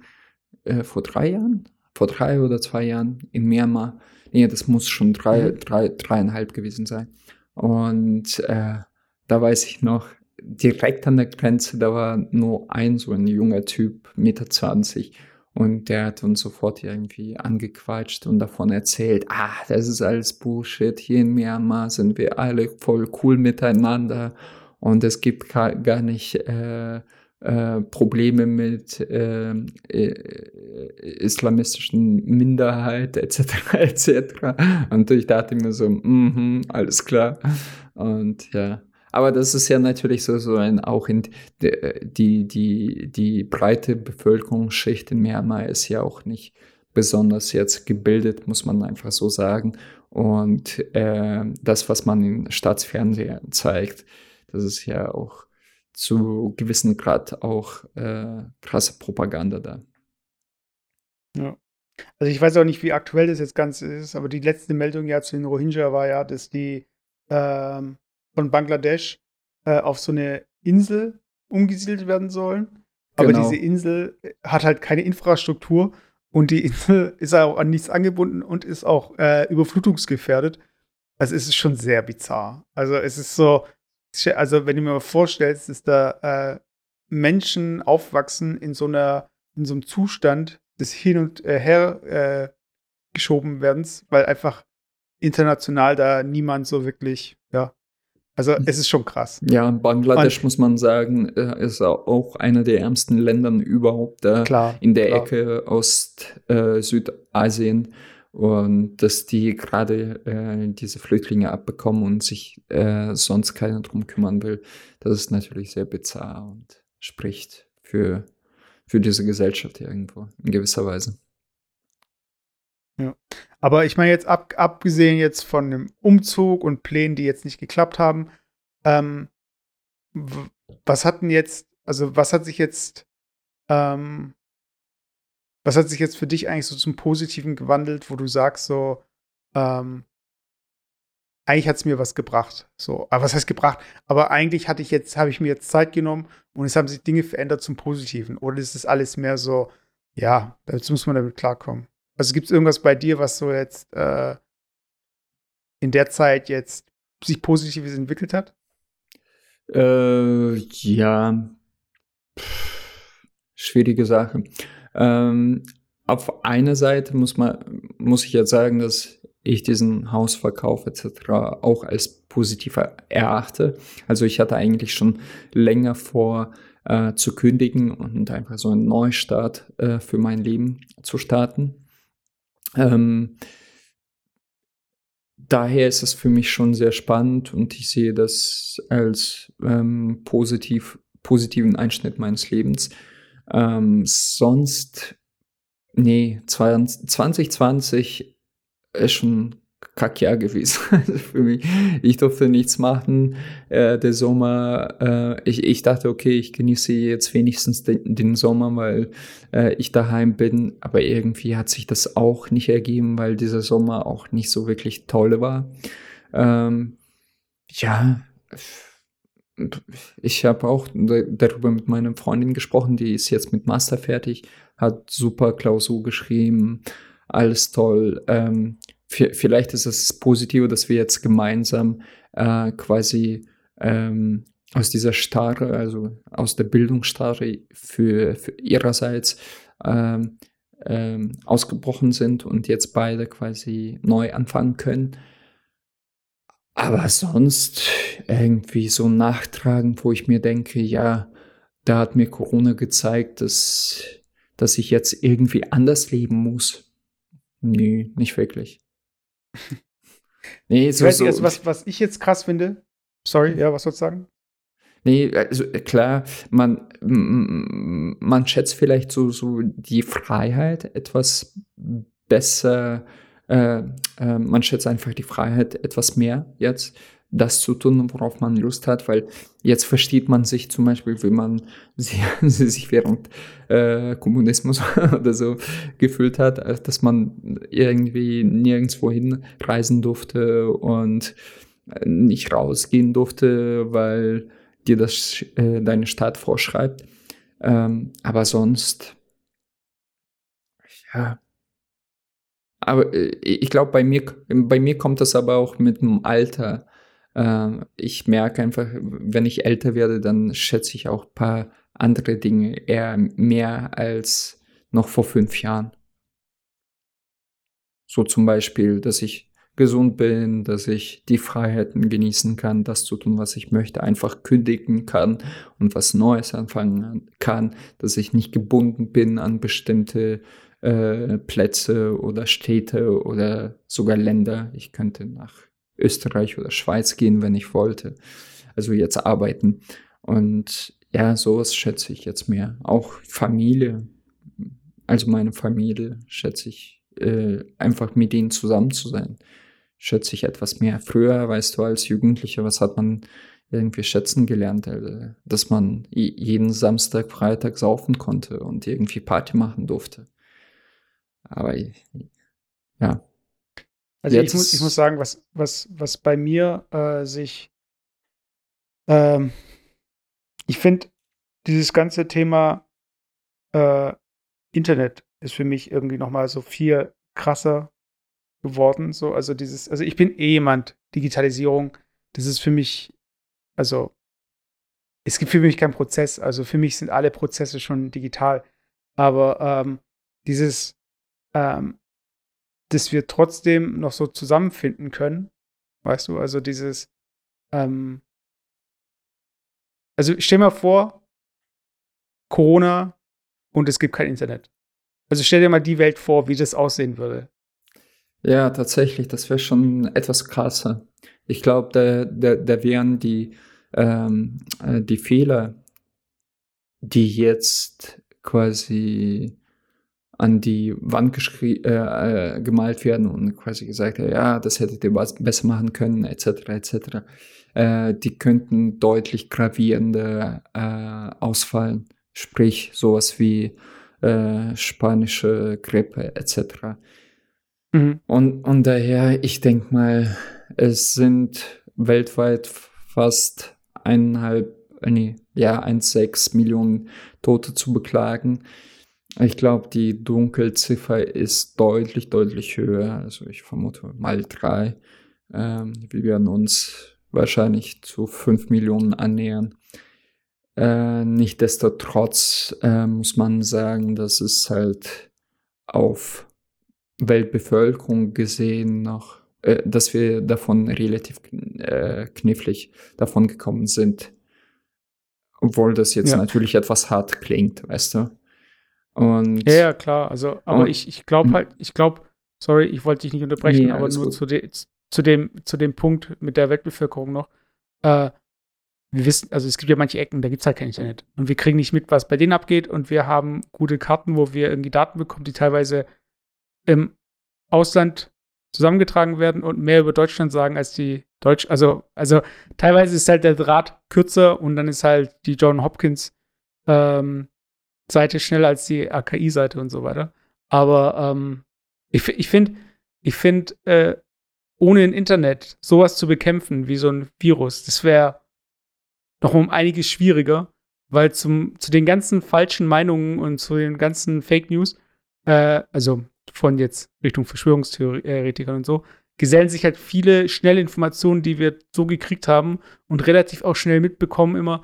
äh, vor drei Jahren, vor drei oder zwei Jahren in Myanmar. Nee, das muss schon drei, mhm. drei, dreieinhalb gewesen sein. Und äh, da weiß ich noch, direkt an der Grenze, da war nur ein so ein junger Typ, Meter 20. Und der hat uns sofort irgendwie angequatscht und davon erzählt, ah, das ist alles Bullshit. Hier in Myanmar sind wir alle voll cool miteinander und es gibt gar nicht äh, äh, Probleme mit äh, äh, islamistischen Minderheit etc. etc. Und ich dachte mir so, mm alles klar. Und ja, aber das ist ja natürlich so, so ein, auch in die, die, die breite Bevölkerungsschicht in Myanmar ist ja auch nicht besonders jetzt gebildet, muss man einfach so sagen. Und äh, das, was man im Staatsfernsehen zeigt, das ist ja auch zu gewissen Grad auch äh, krasse Propaganda da. Ja. Also ich weiß auch nicht, wie aktuell das jetzt ganz ist, aber die letzte Meldung ja zu den Rohingya war ja, dass die ähm, von Bangladesch äh, auf so eine Insel umgesiedelt werden sollen. Aber genau. diese Insel äh, hat halt keine Infrastruktur und die Insel ist auch an nichts angebunden und ist auch äh, überflutungsgefährdet. Also es ist schon sehr bizarr. Also es ist so, also wenn du mir mal vorstellst, dass da äh, Menschen aufwachsen in so einer, in so einem Zustand des Hin und äh, Her äh, geschoben werdens, weil einfach international da niemand so wirklich, ja. Also es ist schon krass. Ja, Bangladesch, und, muss man sagen, äh, ist auch einer der ärmsten Länder überhaupt da klar, in der klar. Ecke Ost-Südasien. Äh, und dass die gerade äh, diese Flüchtlinge abbekommen und sich äh, sonst keiner drum kümmern will, das ist natürlich sehr bizarr und spricht für, für diese Gesellschaft irgendwo in gewisser Weise. Ja. Aber ich meine jetzt ab, abgesehen jetzt von dem Umzug und Plänen, die jetzt nicht geklappt haben, ähm, was hat denn jetzt, also was hat sich jetzt, ähm, was hat sich jetzt für dich eigentlich so zum Positiven gewandelt, wo du sagst so, ähm, eigentlich hat es mir was gebracht. So, aber was heißt gebracht? Aber eigentlich hatte ich jetzt, habe ich mir jetzt Zeit genommen und es haben sich Dinge verändert zum Positiven. Oder ist es alles mehr so, ja, jetzt muss man damit klarkommen. Also gibt es irgendwas bei dir, was so jetzt äh, in der Zeit jetzt sich Positives entwickelt hat? Äh, ja, Pff, schwierige Sache. Ähm, auf einer Seite muss man, muss ich jetzt sagen, dass ich diesen Hausverkauf etc. auch als positiv erachte. Also ich hatte eigentlich schon länger vor äh, zu kündigen und einfach so einen Neustart äh, für mein Leben zu starten. Ähm, daher ist es für mich schon sehr spannend und ich sehe das als ähm, positiv, positiven Einschnitt meines Lebens. Ähm, sonst, nee, 2020 ist schon Kackjahr gewesen also für mich. Ich durfte nichts machen. Äh, der Sommer, äh, ich, ich dachte, okay, ich genieße jetzt wenigstens den, den Sommer, weil äh, ich daheim bin. Aber irgendwie hat sich das auch nicht ergeben, weil dieser Sommer auch nicht so wirklich toll war. Ähm, ja, ich habe auch darüber mit meiner Freundin gesprochen, die ist jetzt mit Master fertig, hat super Klausur geschrieben, alles toll. Ähm, vielleicht ist es positiv, dass wir jetzt gemeinsam äh, quasi ähm, aus dieser Starre, also aus der Bildungsstarre für, für ihrerseits ähm, ähm, ausgebrochen sind und jetzt beide quasi neu anfangen können. Aber sonst irgendwie so nachtragen, wo ich mir denke, ja, da hat mir Corona gezeigt, dass, dass ich jetzt irgendwie anders leben muss. Nee, nicht wirklich. Nee, so, weiß, so. Also, was, was ich jetzt krass finde, sorry, ja, was sollst du sagen? Nee, also äh, klar, man, man schätzt vielleicht so, so die Freiheit etwas besser, äh, äh, man schätzt einfach die Freiheit etwas mehr jetzt das zu tun, worauf man Lust hat, weil jetzt versteht man sich zum Beispiel, wie man sich während äh, Kommunismus oder so gefühlt hat, dass man irgendwie nirgendwo hinreisen durfte und nicht rausgehen durfte, weil dir das äh, deine Stadt vorschreibt. Ähm, aber sonst, ja. Aber äh, ich glaube, bei mir, bei mir kommt das aber auch mit dem Alter äh, ich merke einfach, wenn ich älter werde, dann schätze ich auch ein paar andere Dinge eher mehr als noch vor fünf Jahren. So zum Beispiel, dass ich gesund bin, dass ich die Freiheiten genießen kann, das zu tun, was ich möchte, einfach kündigen kann und was Neues anfangen kann, dass ich nicht gebunden bin an bestimmte äh, Plätze oder Städte oder sogar Länder. Ich könnte nach Österreich oder Schweiz gehen, wenn ich wollte. Also jetzt arbeiten. Und ja, sowas schätze ich jetzt mehr. Auch Familie, also meine Familie, schätze ich, äh, einfach mit denen zusammen zu sein, schätze ich etwas mehr. Früher, weißt du, als Jugendlicher, was hat man irgendwie schätzen gelernt, also, dass man jeden Samstag, Freitag saufen konnte und irgendwie Party machen durfte. Aber ja, also ich muss, ich muss sagen, was, was, was bei mir äh, sich, ähm, ich finde, dieses ganze Thema äh, Internet ist für mich irgendwie noch mal so viel krasser geworden. So, also dieses, also ich bin eh jemand, Digitalisierung, das ist für mich, also es gibt für mich keinen Prozess. Also für mich sind alle Prozesse schon digital. Aber ähm, dieses ähm, dass wir trotzdem noch so zusammenfinden können. Weißt du, also dieses, ähm, also stell mal vor, Corona und es gibt kein Internet. Also stell dir mal die Welt vor, wie das aussehen würde. Ja, tatsächlich, das wäre schon etwas krasser. Ich glaube, da, da, da wären die, ähm, äh, die Fehler, die jetzt quasi an die Wand äh, äh, gemalt werden und quasi gesagt, ja, das hättet ihr besser machen können, etc., etc. Äh, die könnten deutlich gravierender äh, ausfallen, sprich sowas wie äh, spanische Grippe etc. Mhm. Und, und daher, ich denke mal, es sind weltweit fast eineinhalb, äh, nee, ja, 1,6 Millionen Tote zu beklagen. Ich glaube, die Dunkelziffer ist deutlich, deutlich höher. Also ich vermute mal drei. Ähm, wir werden uns wahrscheinlich zu fünf Millionen annähern. Äh, Nichtsdestotrotz äh, muss man sagen, dass es halt auf Weltbevölkerung gesehen noch, äh, dass wir davon relativ äh, knifflig davon gekommen sind. Obwohl das jetzt ja. natürlich etwas hart klingt, weißt du? Und ja, ja, klar. Also, aber und, ich, ich glaube halt, ich glaube, sorry, ich wollte dich nicht unterbrechen, nee, aber nur zu, de, zu, dem, zu dem Punkt mit der Weltbevölkerung noch. Äh, wir wissen, also es gibt ja manche Ecken, da gibt es halt kein Internet. Und wir kriegen nicht mit, was bei denen abgeht. Und wir haben gute Karten, wo wir irgendwie Daten bekommen, die teilweise im Ausland zusammengetragen werden und mehr über Deutschland sagen als die Deutsch. Also, also teilweise ist halt der Draht kürzer und dann ist halt die John Hopkins ähm, Seite schneller als die AKI-Seite und so weiter. Aber ähm, ich, ich finde, ich finde, äh, ohne ein Internet sowas zu bekämpfen wie so ein Virus, das wäre noch um einiges schwieriger, weil zum, zu den ganzen falschen Meinungen und zu den ganzen Fake News, äh, also von jetzt Richtung Verschwörungstheoretikern und so, gesellen sich halt viele schnelle Informationen, die wir so gekriegt haben und relativ auch schnell mitbekommen immer,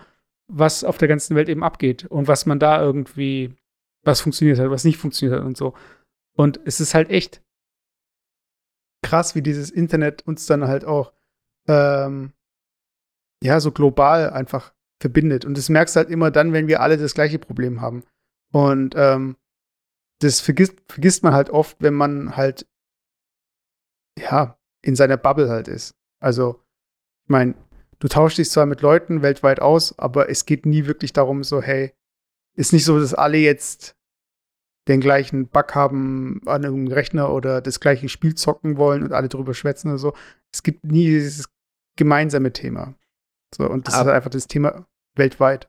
was auf der ganzen Welt eben abgeht und was man da irgendwie, was funktioniert hat, was nicht funktioniert hat und so. Und es ist halt echt krass, wie dieses Internet uns dann halt auch ähm, ja so global einfach verbindet. Und das merkst du halt immer dann, wenn wir alle das gleiche Problem haben. Und ähm, das vergisst, vergisst man halt oft, wenn man halt ja in seiner Bubble halt ist. Also, ich meine, du tauschst dich zwar mit Leuten weltweit aus, aber es geht nie wirklich darum, so, hey, ist nicht so, dass alle jetzt den gleichen Bug haben an einem Rechner oder das gleiche Spiel zocken wollen und alle drüber schwätzen oder so. Es gibt nie dieses gemeinsame Thema. So, und das Aber ist einfach das Thema weltweit.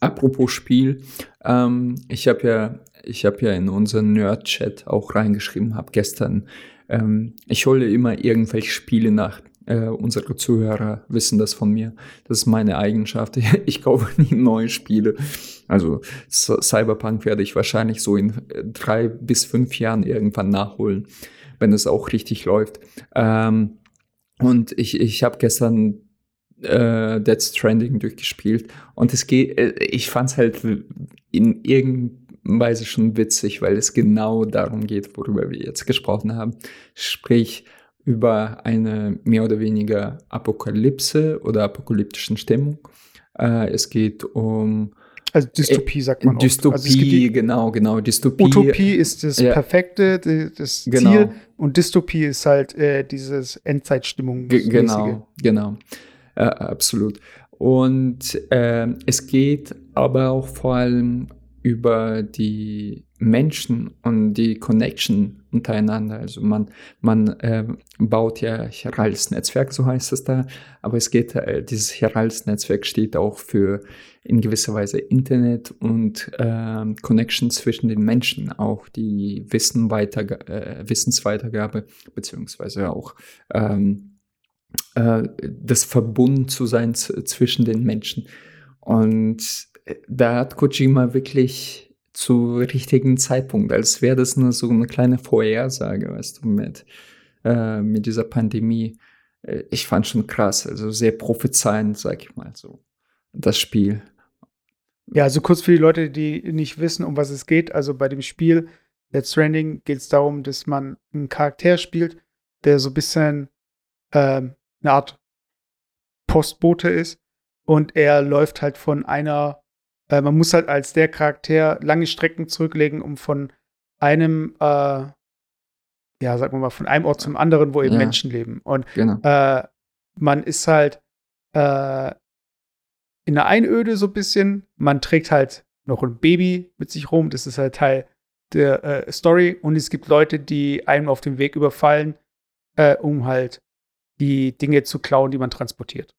Apropos Spiel, ähm, ich habe ja, ich habe ja in unseren Nerd-Chat auch reingeschrieben, habe gestern, ähm, ich hole immer irgendwelche Spiele nach, äh, unsere Zuhörer wissen das von mir. Das ist meine Eigenschaft. Ich kaufe nie neue Spiele. Also Cyberpunk werde ich wahrscheinlich so in äh, drei bis fünf Jahren irgendwann nachholen, wenn es auch richtig läuft. Ähm, und ich, ich habe gestern äh, Dead Stranding durchgespielt und es geht, äh, ich fand es halt in irgendeiner Weise schon witzig, weil es genau darum geht, worüber wir jetzt gesprochen haben. Sprich, über eine mehr oder weniger Apokalypse oder apokalyptischen Stimmung. Äh, es geht um also Dystopie sagt man Dystopie, also die, genau, genau, Dystopie. Utopie ist das ja. Perfekte, das genau. Ziel und Dystopie ist halt äh, dieses Endzeitstimmung. Genau, genau, äh, absolut. Und äh, es geht aber auch vor allem über die Menschen und die Connection untereinander. Also man, man äh, baut ja chirales Netzwerk, so heißt es da, aber es geht, äh, dieses chirales Netzwerk steht auch für in gewisser Weise Internet und äh, Connection zwischen den Menschen, auch die Wissen weiter, äh, Wissensweitergabe, beziehungsweise auch ähm, äh, das Verbunden zu sein zwischen den Menschen. Und da hat Kojima wirklich zu richtigen Zeitpunkt, als wäre das nur so eine kleine Vorhersage, weißt du, mit, äh, mit dieser Pandemie. Äh, ich fand schon krass, also sehr prophezeiend, sag ich mal so, das Spiel. Ja, also kurz für die Leute, die nicht wissen, um was es geht. Also bei dem Spiel Death Stranding geht es darum, dass man einen Charakter spielt, der so ein bisschen ähm, eine Art Postbote ist. Und er läuft halt von einer äh, man muss halt als der Charakter lange Strecken zurücklegen, um von einem, äh, ja, sagen wir mal, von einem Ort zum anderen, wo eben ja. Menschen leben. Und genau. äh, man ist halt äh, in der Einöde so ein bisschen. Man trägt halt noch ein Baby mit sich rum. Das ist halt Teil der äh, Story und es gibt Leute, die einem auf dem Weg überfallen, äh, um halt die Dinge zu klauen, die man transportiert.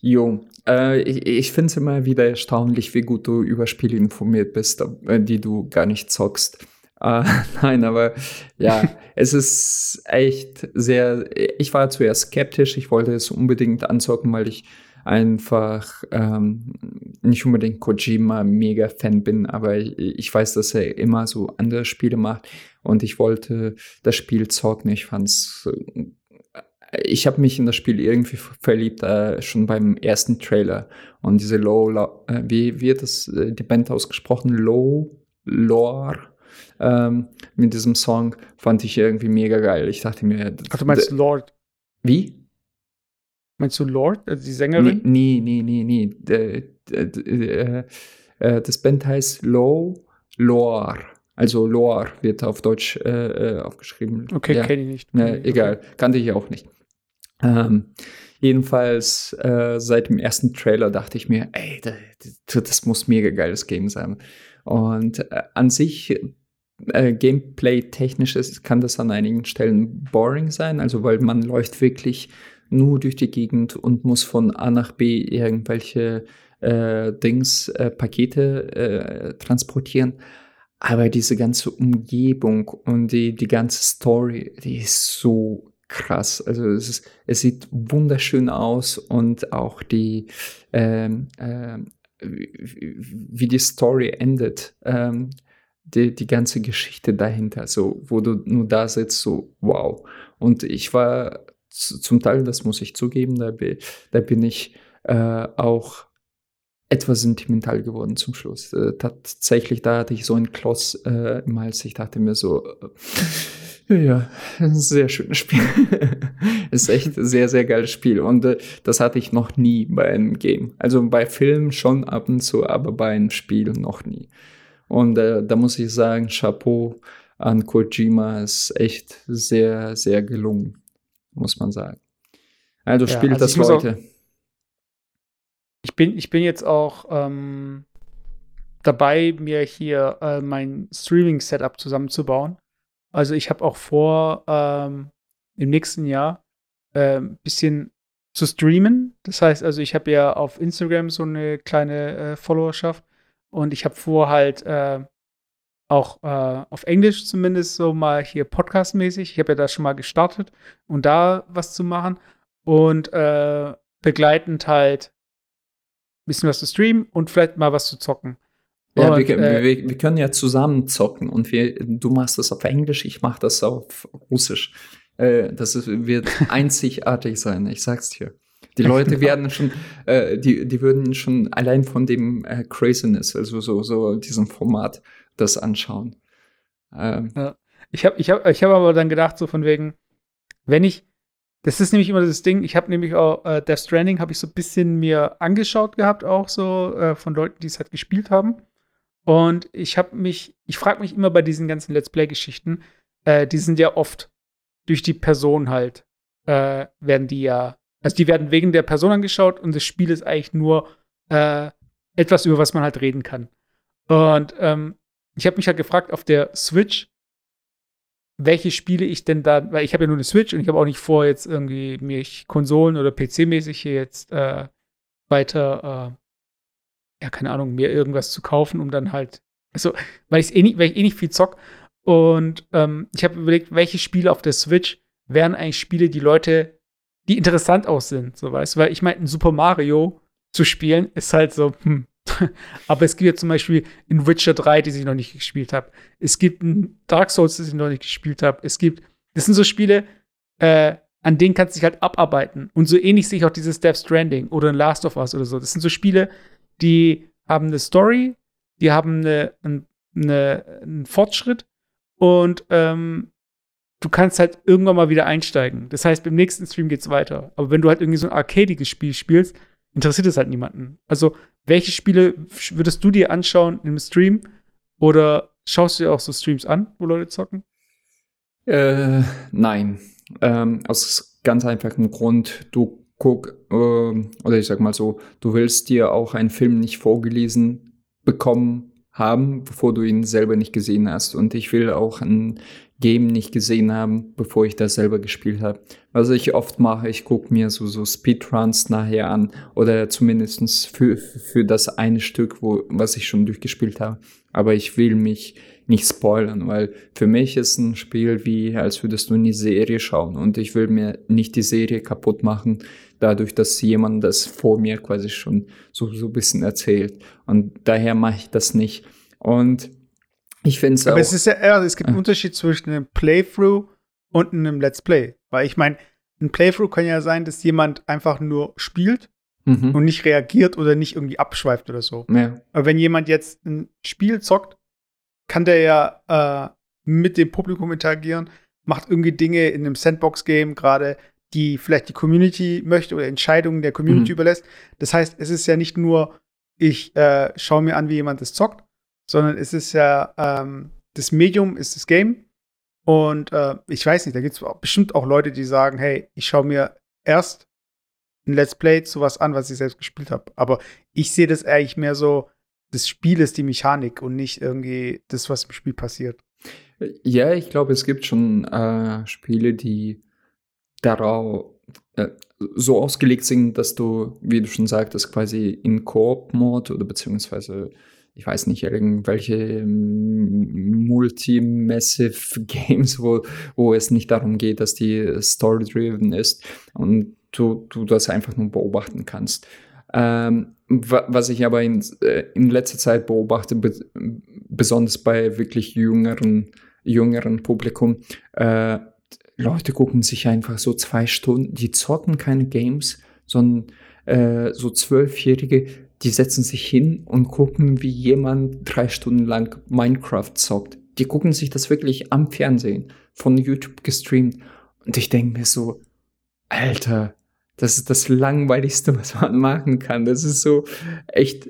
Jo, äh, ich, ich finde es immer wieder erstaunlich, wie gut du über Spiele informiert bist, äh, die du gar nicht zockst. Äh, nein, aber ja, es ist echt sehr. Ich war zuerst skeptisch, ich wollte es unbedingt anzocken, weil ich einfach ähm, nicht unbedingt Kojima mega Fan bin, aber ich, ich, weiß, dass er immer so andere Spiele macht und ich wollte das Spiel zocken. Ich fand's ich habe mich in das Spiel irgendwie verliebt, äh, schon beim ersten Trailer. Und diese Low, äh, wie wird das äh, die Band ausgesprochen? Low Lore. Ähm, mit diesem Song fand ich irgendwie mega geil. Ich dachte mir. Ach, du meinst Lord? Wie? Meinst du Lord, also die Sängerin? Nee, nee, nee, nee. nee. Äh, das Band heißt Low Lore. Also Lore wird auf Deutsch äh, aufgeschrieben. Okay, ja. kenne ich nicht. Ja, egal, kannte ich auch nicht. Ähm, jedenfalls äh, seit dem ersten Trailer dachte ich mir, ey, das, das muss mega geiles Game sein. Und äh, an sich äh, Gameplay-technisch kann das an einigen Stellen boring sein, also weil man läuft wirklich nur durch die Gegend und muss von A nach B irgendwelche äh, Dings, äh, Pakete äh, transportieren. Aber diese ganze Umgebung und die, die ganze Story, die ist so krass. Also es, ist, es sieht wunderschön aus und auch die, ähm, ähm, wie die Story endet, ähm, die, die ganze Geschichte dahinter, so wo du nur da sitzt, so wow. Und ich war zum Teil, das muss ich zugeben, da, da bin ich äh, auch etwas sentimental geworden zum Schluss. Äh, tatsächlich, da hatte ich so einen Kloß äh, im Hals. Ich dachte mir so, äh, ja, ein sehr schönes Spiel. ist echt ein sehr, sehr geiles Spiel. Und äh, das hatte ich noch nie bei einem Game. Also bei Filmen schon ab und zu, aber bei einem Spiel noch nie. Und äh, da muss ich sagen, Chapeau an Kojima ist echt sehr, sehr gelungen, muss man sagen. Also spielt ja, also das Leute. ich, bin, ich bin jetzt auch ähm, dabei, mir hier äh, mein Streaming-Setup zusammenzubauen. Also ich habe auch vor, ähm, im nächsten Jahr ein ähm, bisschen zu streamen. Das heißt, also ich habe ja auf Instagram so eine kleine äh, Followerschaft und ich habe vor halt äh, auch äh, auf Englisch zumindest so mal hier podcastmäßig. Ich habe ja da schon mal gestartet und da was zu machen und äh, begleitend halt ein bisschen was zu streamen und vielleicht mal was zu zocken. Ja, und, wir, äh, wir, wir, können ja zusammen zocken und wir, du machst das auf Englisch, ich mach das auf Russisch. Äh, das ist, wird einzigartig sein, ich sag's dir. Die Leute werden schon, äh, die, die würden schon allein von dem äh, Craziness, also so, so diesem Format, das anschauen. Ähm. Ja. Ich habe ich hab, ich hab aber dann gedacht, so von wegen, wenn ich, das ist nämlich immer das Ding, ich habe nämlich auch äh, Death Stranding, habe ich so ein bisschen mir angeschaut gehabt, auch so äh, von Leuten, die es halt gespielt haben. Und ich habe mich, ich frage mich immer bei diesen ganzen Let's Play-Geschichten, äh, die sind ja oft durch die Person halt, äh, werden die ja, also die werden wegen der Person angeschaut und das Spiel ist eigentlich nur äh, etwas, über was man halt reden kann. Und ähm, ich habe mich halt gefragt auf der Switch, welche Spiele ich denn da, weil ich habe ja nur eine Switch und ich habe auch nicht vor, jetzt irgendwie mich Konsolen- oder PC-mäßig hier jetzt äh, weiter äh, ja, keine Ahnung, mir irgendwas zu kaufen, um dann halt, also, weil, eh nicht, weil ich eh nicht viel zock. Und ähm, ich habe überlegt, welche Spiele auf der Switch wären eigentlich Spiele, die Leute, die interessant aussehen, so weißt du, weil ich meine, ein Super Mario zu spielen ist halt so, hm. Aber es gibt ja zum Beispiel in Witcher 3, die ich noch nicht gespielt habe. Es gibt ein Dark Souls, das ich noch nicht gespielt habe. Es gibt, das sind so Spiele, äh, an denen kannst du dich halt abarbeiten. Und so ähnlich sehe ich auch dieses Death Stranding oder ein Last of Us oder so. Das sind so Spiele, die haben eine Story, die haben eine, eine, einen Fortschritt und ähm, du kannst halt irgendwann mal wieder einsteigen. Das heißt, beim nächsten Stream geht's weiter. Aber wenn du halt irgendwie so ein arcadiges Spiel spielst, interessiert es halt niemanden. Also, welche Spiele würdest du dir anschauen im Stream? Oder schaust du dir auch so Streams an, wo Leute zocken? Äh, nein. Ähm, aus ganz einfachem Grund, du guck, äh, oder ich sag mal so, du willst dir auch einen Film nicht vorgelesen bekommen haben, bevor du ihn selber nicht gesehen hast. Und ich will auch ein Game nicht gesehen haben, bevor ich das selber gespielt habe. Was ich oft mache, ich gucke mir so, so Speedruns nachher an oder zumindestens für, für das eine Stück, wo, was ich schon durchgespielt habe. Aber ich will mich nicht spoilern, weil für mich ist ein Spiel wie, als würdest du in die Serie schauen und ich will mir nicht die Serie kaputt machen, dadurch, dass jemand das vor mir quasi schon so, so ein bisschen erzählt. Und daher mache ich das nicht. Und ich finde es auch. Aber es ist ja, also es gibt einen Unterschied zwischen einem Playthrough und einem Let's Play. Weil ich meine, ein Playthrough kann ja sein, dass jemand einfach nur spielt mhm. und nicht reagiert oder nicht irgendwie abschweift oder so. Ja. Aber wenn jemand jetzt ein Spiel zockt, kann der ja äh, mit dem Publikum interagieren, macht irgendwie Dinge in einem Sandbox-Game gerade, die vielleicht die Community möchte oder Entscheidungen der Community mhm. überlässt. Das heißt, es ist ja nicht nur, ich äh, schaue mir an, wie jemand das zockt, sondern es ist ja, ähm, das Medium ist das Game. Und äh, ich weiß nicht, da gibt es bestimmt auch Leute, die sagen, hey, ich schaue mir erst ein Let's Play zu was an, was ich selbst gespielt habe. Aber ich sehe das eigentlich mehr so, das Spiel ist die Mechanik und nicht irgendwie das, was im Spiel passiert. Ja, ich glaube, es gibt schon äh, Spiele, die darauf äh, so ausgelegt sind, dass du, wie du schon sagtest, quasi in Koop-Mode oder beziehungsweise ich weiß nicht, irgendwelche ähm, Multi-Massive Games, wo, wo es nicht darum geht, dass die story-driven ist und du, du das einfach nur beobachten kannst. Ähm, was ich aber in, äh, in letzter Zeit beobachte, be besonders bei wirklich jüngeren, jüngeren Publikum, äh, Leute gucken sich einfach so zwei Stunden, die zocken keine Games, sondern äh, so Zwölfjährige die setzen sich hin und gucken, wie jemand drei Stunden lang Minecraft zockt. Die gucken sich das wirklich am Fernsehen von YouTube gestreamt. Und ich denke mir so, Alter, das ist das Langweiligste, was man machen kann. Das ist so echt.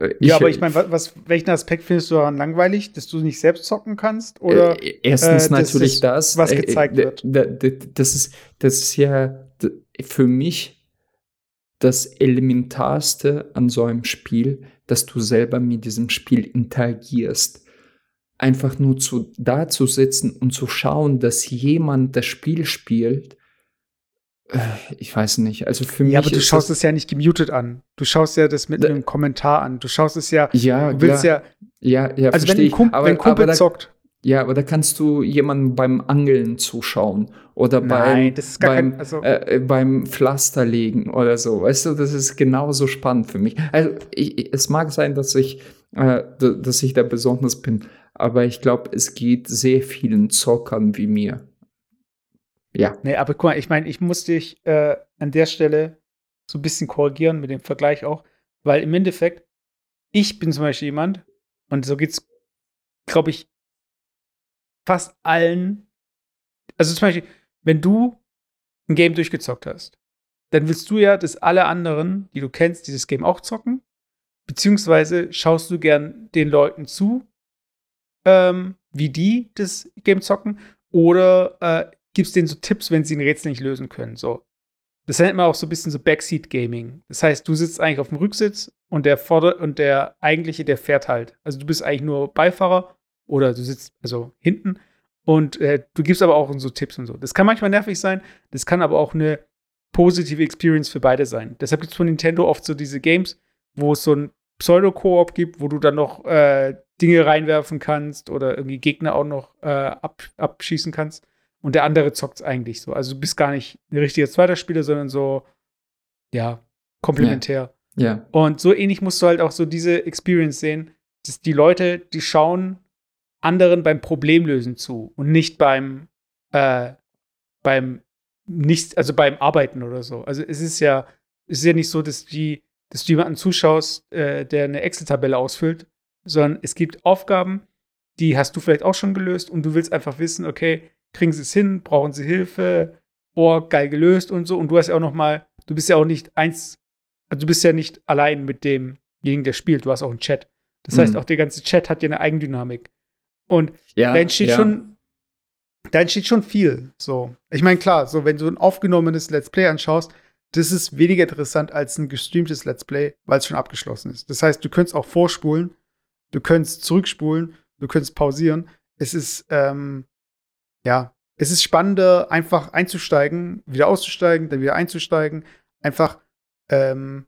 Äh, ich, ja, aber ich meine, was, welchen Aspekt findest du daran langweilig, dass du nicht selbst zocken kannst? Oder äh, erstens äh, natürlich das, was äh, gezeigt äh, wird. Das ist, das ist ja für mich das Elementarste an so einem Spiel, dass du selber mit diesem Spiel interagierst. Einfach nur zu, da zu sitzen und zu schauen, dass jemand das Spiel spielt, ich weiß nicht. Also für ja, mich. Ja, aber du schaust es ja nicht gemutet an. Du schaust ja das mit da, einem Kommentar an. Du schaust es ja. Ja, du willst ja. Ja, ja, Also wenn ein, Kump aber, wenn ein Kumpel da, zockt ja, aber da kannst du jemanden beim Angeln zuschauen oder beim, beim, kein, also äh, beim Pflasterlegen oder so. Weißt du, das ist genauso spannend für mich. Also ich, es mag sein, dass ich, äh, dass ich da besonders bin, aber ich glaube, es geht sehr vielen Zockern wie mir. Ja. Nee, aber guck mal, ich meine, ich muss dich äh, an der Stelle so ein bisschen korrigieren mit dem Vergleich auch, weil im Endeffekt, ich bin zum Beispiel jemand, und so geht's, glaube ich, fast allen, also zum Beispiel, wenn du ein Game durchgezockt hast, dann willst du ja, dass alle anderen, die du kennst, dieses Game auch zocken. Beziehungsweise schaust du gern den Leuten zu, ähm, wie die das Game zocken, oder äh, gibst denen so Tipps, wenn sie ein Rätsel nicht lösen können. So. Das nennt man auch so ein bisschen so Backseat Gaming. Das heißt, du sitzt eigentlich auf dem Rücksitz und der Vorder und der eigentliche, der fährt halt. Also du bist eigentlich nur Beifahrer oder du sitzt also hinten und äh, du gibst aber auch so Tipps und so. Das kann manchmal nervig sein, das kann aber auch eine positive Experience für beide sein. Deshalb gibt es von Nintendo oft so diese Games, wo es so ein Pseudo-Koop gibt, wo du dann noch äh, Dinge reinwerfen kannst oder irgendwie Gegner auch noch äh, ab, abschießen kannst. Und der andere zockt es eigentlich so. Also du bist gar nicht ein richtiger zweiter Spieler, sondern so, ja, komplementär. Ja. ja. Und so ähnlich musst du halt auch so diese Experience sehen, dass die Leute, die schauen anderen beim Problemlösen zu und nicht beim, äh, beim nicht, also beim Arbeiten oder so. Also es ist ja, es ist ja nicht so, dass, die, dass du jemanden zuschaust, äh, der eine Excel-Tabelle ausfüllt, sondern es gibt Aufgaben, die hast du vielleicht auch schon gelöst und du willst einfach wissen, okay, kriegen sie es hin, brauchen sie Hilfe, oh, geil gelöst und so. Und du hast ja auch noch mal, du bist ja auch nicht eins, also du bist ja nicht allein mit demjenigen, der spielt, du hast auch einen Chat. Das mhm. heißt, auch der ganze Chat hat ja eine Eigendynamik. Und ja, da entsteht ja. schon, da entsteht schon viel. So. Ich meine, klar, so wenn du ein aufgenommenes Let's Play anschaust, das ist weniger interessant als ein gestreamtes Let's Play, weil es schon abgeschlossen ist. Das heißt, du könntest auch vorspulen, du könntest zurückspulen, du könntest pausieren. Es ist, ähm, ja, es ist spannender, einfach einzusteigen, wieder auszusteigen, dann wieder einzusteigen. Einfach, ähm,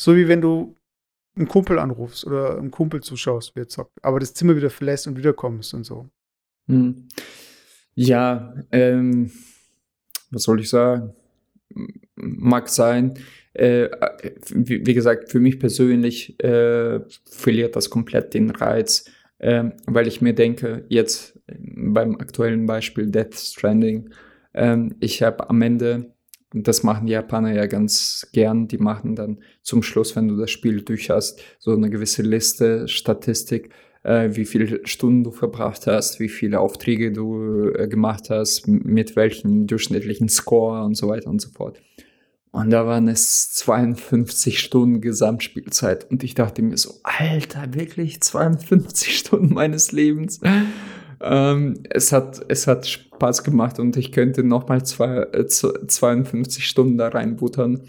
so wie wenn du einen Kumpel anrufst oder einen Kumpel zuschaust, wie er zockt, aber das Zimmer wieder verlässt und wiederkommst und so. Hm. Ja, ähm, was soll ich sagen? Mag sein. Äh, wie, wie, gesagt, für mich persönlich äh, verliert das komplett den Reiz, äh, weil ich mir denke, jetzt beim aktuellen Beispiel Death Stranding, ähm, ich habe am Ende, das machen die Japaner ja ganz gern, die machen dann zum Schluss, wenn du das Spiel durch hast, so eine gewisse Liste, Statistik, äh, wie viele Stunden du verbracht hast, wie viele Aufträge du äh, gemacht hast, mit welchem durchschnittlichen Score und so weiter und so fort. Und da waren es 52 Stunden Gesamtspielzeit. Und ich dachte mir so, Alter, wirklich 52 Stunden meines Lebens. Ähm, es, hat, es hat Spaß gemacht und ich könnte nochmal äh, 52 Stunden da reinbuttern.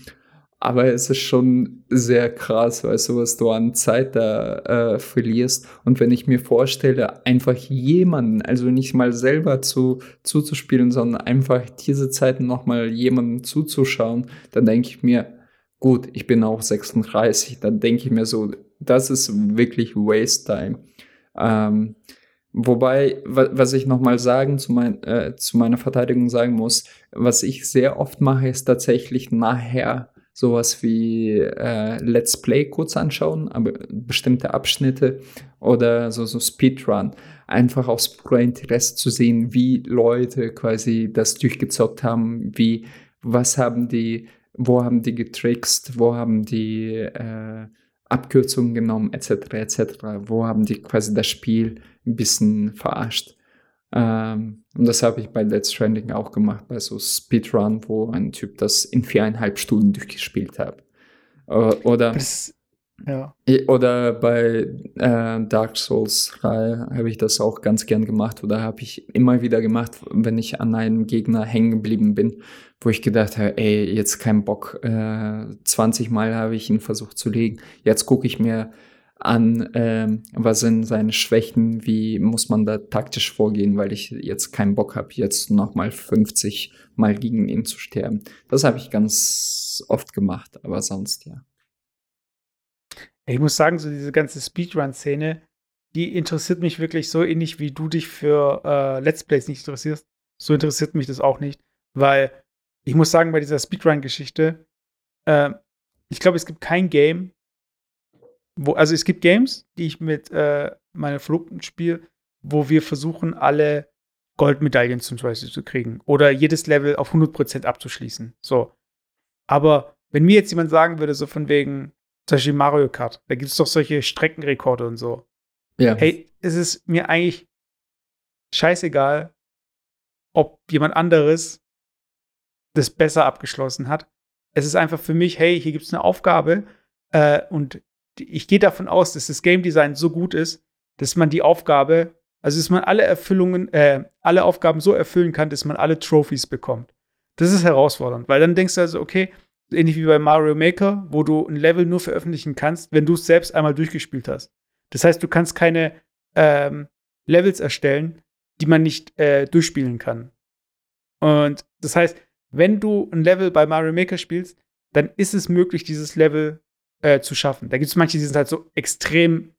Aber es ist schon sehr krass, weißt du, was du an Zeit da äh, verlierst. Und wenn ich mir vorstelle, einfach jemanden, also nicht mal selber zu, zuzuspielen, sondern einfach diese Zeiten nochmal jemanden zuzuschauen, dann denke ich mir, gut, ich bin auch 36, dann denke ich mir so, das ist wirklich Waste Time. Ähm, wobei, was ich nochmal sagen zu, mein, äh, zu meiner Verteidigung sagen muss, was ich sehr oft mache, ist tatsächlich nachher sowas wie äh, Let's Play kurz anschauen, aber bestimmte Abschnitte oder so, so Speedrun. Einfach aus pure Interesse zu sehen, wie Leute quasi das durchgezockt haben, wie, was haben die, wo haben die getrickst, wo haben die äh, Abkürzungen genommen, etc., etc., wo haben die quasi das Spiel ein bisschen verarscht. Ähm, und das habe ich bei Let's Stranding auch gemacht, bei so Speedrun, wo ein Typ das in viereinhalb Stunden durchgespielt hat. Äh, oder, das, ja. oder bei äh, Dark Souls 3 habe ich das auch ganz gern gemacht oder habe ich immer wieder gemacht, wenn ich an einem Gegner hängen geblieben bin, wo ich gedacht habe, ey, jetzt kein Bock, äh, 20 Mal habe ich ihn versucht zu legen, jetzt gucke ich mir an, ähm, was sind seine Schwächen, wie muss man da taktisch vorgehen, weil ich jetzt keinen Bock habe, jetzt nochmal 50 Mal gegen ihn zu sterben. Das habe ich ganz oft gemacht, aber sonst ja. Ich muss sagen, so diese ganze Speedrun-Szene, die interessiert mich wirklich so ähnlich, wie du dich für äh, Let's Plays nicht interessierst. So interessiert mich das auch nicht, weil ich muss sagen, bei dieser Speedrun-Geschichte, äh, ich glaube, es gibt kein Game, wo, also es gibt Games, die ich mit äh, meiner Verlobten spiele, wo wir versuchen, alle Goldmedaillen zum Beispiel zu kriegen oder jedes Level auf 100% abzuschließen. So. Aber wenn mir jetzt jemand sagen würde, so von wegen, zum Beispiel Mario Kart, da gibt es doch solche Streckenrekorde und so. Ja. Hey, es ist mir eigentlich scheißegal, ob jemand anderes das besser abgeschlossen hat. Es ist einfach für mich, hey, hier gibt es eine Aufgabe äh, und ich gehe davon aus, dass das Game Design so gut ist, dass man die Aufgabe, also dass man alle Erfüllungen, äh, alle Aufgaben so erfüllen kann, dass man alle Trophies bekommt. Das ist herausfordernd, weil dann denkst du also, okay, ähnlich wie bei Mario Maker, wo du ein Level nur veröffentlichen kannst, wenn du es selbst einmal durchgespielt hast. Das heißt, du kannst keine ähm, Levels erstellen, die man nicht äh, durchspielen kann. Und das heißt, wenn du ein Level bei Mario Maker spielst, dann ist es möglich, dieses Level äh, zu schaffen. Da gibt es manche, die sind halt so extrem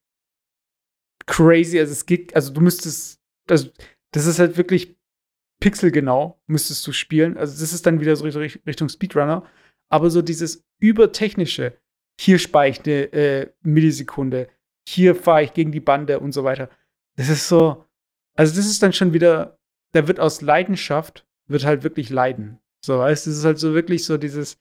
crazy. Also es geht, also du müsstest, also das ist halt wirklich pixelgenau, müsstest du spielen. Also das ist dann wieder so Richtung Speedrunner. Aber so dieses übertechnische, hier spare ich eine äh, Millisekunde, hier fahre ich gegen die Bande und so weiter. Das ist so, also das ist dann schon wieder, da wird aus Leidenschaft, wird halt wirklich Leiden. So, weißt du, das ist halt so wirklich so dieses,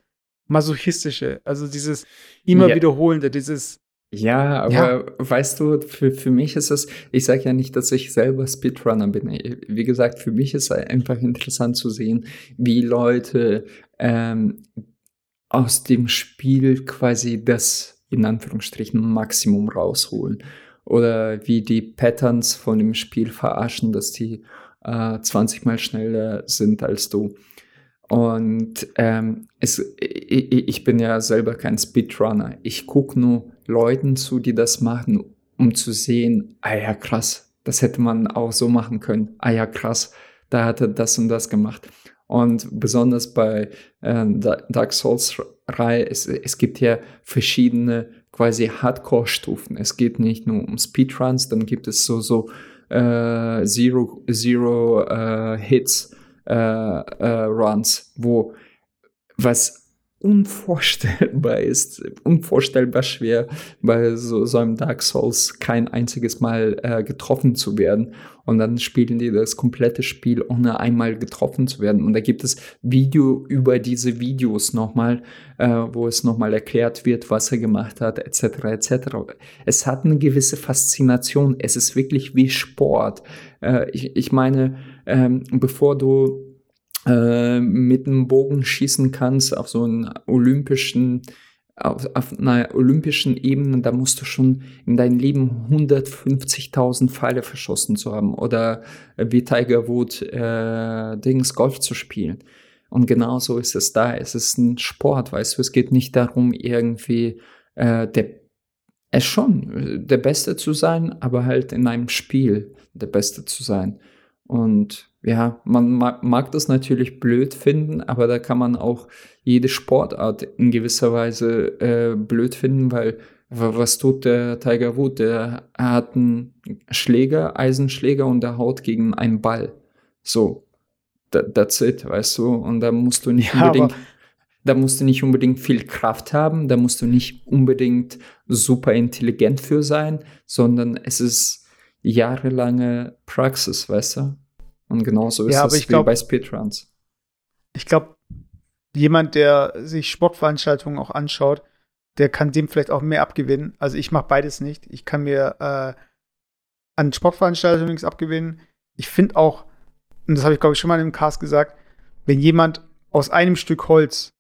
masochistische, also dieses immer ja. wiederholende, dieses ja, aber ja. weißt du, für, für mich ist es, ich sage ja nicht, dass ich selber Speedrunner bin. Wie gesagt, für mich ist es einfach interessant zu sehen, wie Leute ähm, aus dem Spiel quasi das in Anführungsstrichen Maximum rausholen. Oder wie die Patterns von dem Spiel verarschen, dass die äh, 20 mal schneller sind als du. Und ähm, es, ich, ich bin ja selber kein Speedrunner. Ich gucke nur Leuten zu, die das machen, um zu sehen, ah ja, krass, das hätte man auch so machen können. Ah ja, krass, da hat er das und das gemacht. Und besonders bei äh, Dark Souls Reihe, es, es gibt ja verschiedene quasi Hardcore-Stufen. Es geht nicht nur um Speedruns, dann gibt es so, so äh, Zero, Zero äh, Hits äh, äh, Runs, wo was unvorstellbar ist, unvorstellbar schwer, bei so, so einem Dark Souls kein einziges Mal äh, getroffen zu werden. Und dann spielen die das komplette Spiel, ohne einmal getroffen zu werden. Und da gibt es Video über diese Videos nochmal, äh, wo es nochmal erklärt wird, was er gemacht hat, etc. etc. Es hat eine gewisse Faszination. Es ist wirklich wie Sport. Äh, ich, ich meine, ähm, bevor du äh, mit einem Bogen schießen kannst auf so einen olympischen auf, auf einer olympischen Ebene, da musst du schon in deinem Leben 150.000 Pfeile verschossen zu haben oder wie Tiger Wood äh, Dings Golf zu spielen. Und genauso ist es da. Es ist ein Sport, weißt du. Es geht nicht darum, irgendwie äh, der es schon der Beste zu sein, aber halt in einem Spiel der Beste zu sein. Und ja, man mag das natürlich blöd finden, aber da kann man auch jede Sportart in gewisser Weise äh, blöd finden, weil was tut der Tiger Wood? Der hat einen Schläger, Eisenschläger und der haut gegen einen Ball. So, that's it, weißt du? Und da musst du nicht ja, unbedingt, da musst du nicht unbedingt viel Kraft haben, da musst du nicht unbedingt super intelligent für sein, sondern es ist jahrelange Praxis, weißt du? Und genauso ist ja, es glaub, wie bei Speedruns. Ich glaube, jemand, der sich Sportveranstaltungen auch anschaut, der kann dem vielleicht auch mehr abgewinnen. Also ich mache beides nicht. Ich kann mir äh, an Sportveranstaltungen nichts abgewinnen. Ich finde auch, und das habe ich glaube ich schon mal im Cast gesagt, wenn jemand aus einem Stück Holz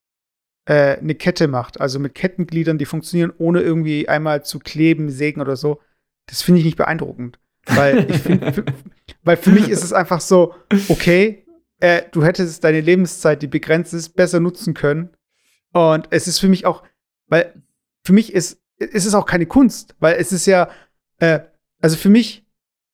äh, eine Kette macht, also mit Kettengliedern, die funktionieren, ohne irgendwie einmal zu kleben, sägen oder so, das finde ich nicht beeindruckend. Weil ich finde, weil für mich ist es einfach so, okay, äh, du hättest deine Lebenszeit, die begrenzt ist, besser nutzen können. Und es ist für mich auch, weil für mich ist, ist es auch keine Kunst, weil es ist ja, äh, also für mich,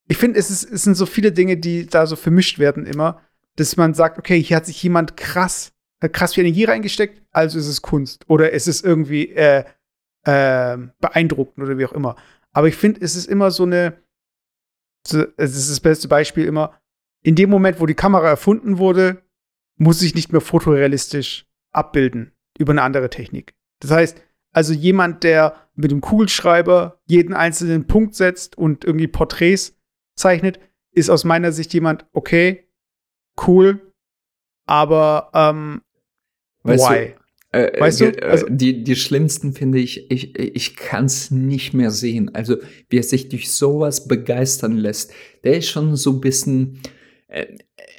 ich finde, es, ist, es sind so viele Dinge, die da so vermischt werden immer, dass man sagt, okay, hier hat sich jemand krass, krass viel Energie reingesteckt, also ist es Kunst. Oder es ist irgendwie äh, äh, beeindruckend oder wie auch immer. Aber ich finde, es ist immer so eine, es ist das beste Beispiel immer, in dem Moment, wo die Kamera erfunden wurde, muss ich nicht mehr fotorealistisch abbilden über eine andere Technik. Das heißt, also jemand, der mit dem Kugelschreiber jeden einzelnen Punkt setzt und irgendwie Porträts zeichnet, ist aus meiner Sicht jemand, okay, cool, aber ähm, weißt why? Du, äh, weißt du, äh, also, die, die schlimmsten finde ich, ich, ich kann es nicht mehr sehen. Also, wie er sich durch sowas begeistern lässt, der ist schon so ein bisschen äh,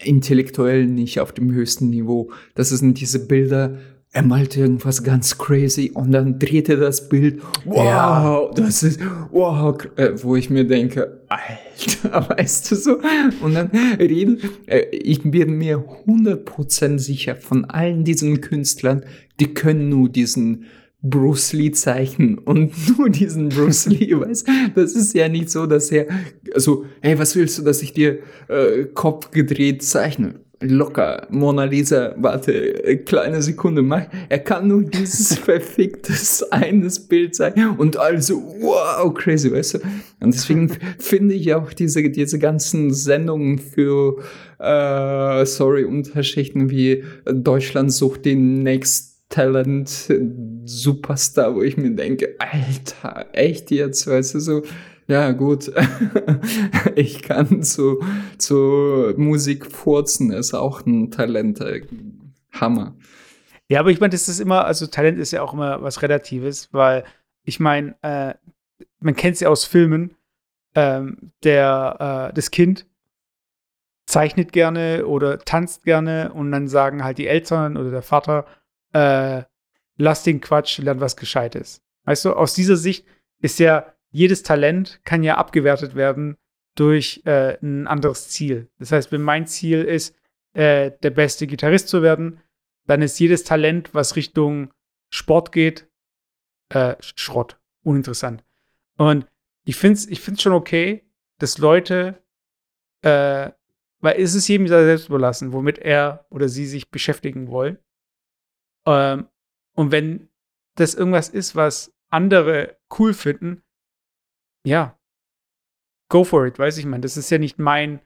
intellektuell nicht auf dem höchsten Niveau. Das sind diese Bilder, er malt irgendwas ganz crazy und dann dreht er das Bild. Wow, ja. das ist, wow, äh, wo ich mir denke, Alter, weißt du so? Und dann reden, äh, ich bin mir 100% sicher von allen diesen Künstlern, die können nur diesen Bruce Lee zeichnen und nur diesen Bruce Lee, weißt Das ist ja nicht so, dass er, also, hey, was willst du, dass ich dir äh, Kopf gedreht zeichne? Locker. Mona Lisa, warte, kleine Sekunde, mach. Er kann nur dieses verficktes eines Bild sein und also, wow, crazy, weißt du? Und deswegen finde ich auch diese, diese ganzen Sendungen für, äh, sorry, Unterschichten wie Deutschland sucht den Next Talent Superstar, wo ich mir denke, Alter, echt jetzt, weißt du, so, ja, gut. ich kann zu, zu Musik furzen, ist auch ein Talent. Äh, Hammer. Ja, aber ich meine, das ist immer, also Talent ist ja auch immer was Relatives, weil ich meine, äh, man kennt es ja aus Filmen, ähm, der, äh, das Kind zeichnet gerne oder tanzt gerne und dann sagen halt die Eltern oder der Vater, äh, lass den Quatsch, lern was Gescheites. Weißt du, aus dieser Sicht ist ja jedes Talent kann ja abgewertet werden durch äh, ein anderes Ziel. Das heißt, wenn mein Ziel ist, äh, der beste Gitarrist zu werden, dann ist jedes Talent, was Richtung Sport geht, äh, Schrott, uninteressant. Und ich finde es ich find's schon okay, dass Leute, äh, weil es ist jedem selbst überlassen, womit er oder sie sich beschäftigen wollen. Ähm, und wenn das irgendwas ist, was andere cool finden, ja, go for it, weiß ich mal. Das ist ja nicht mein,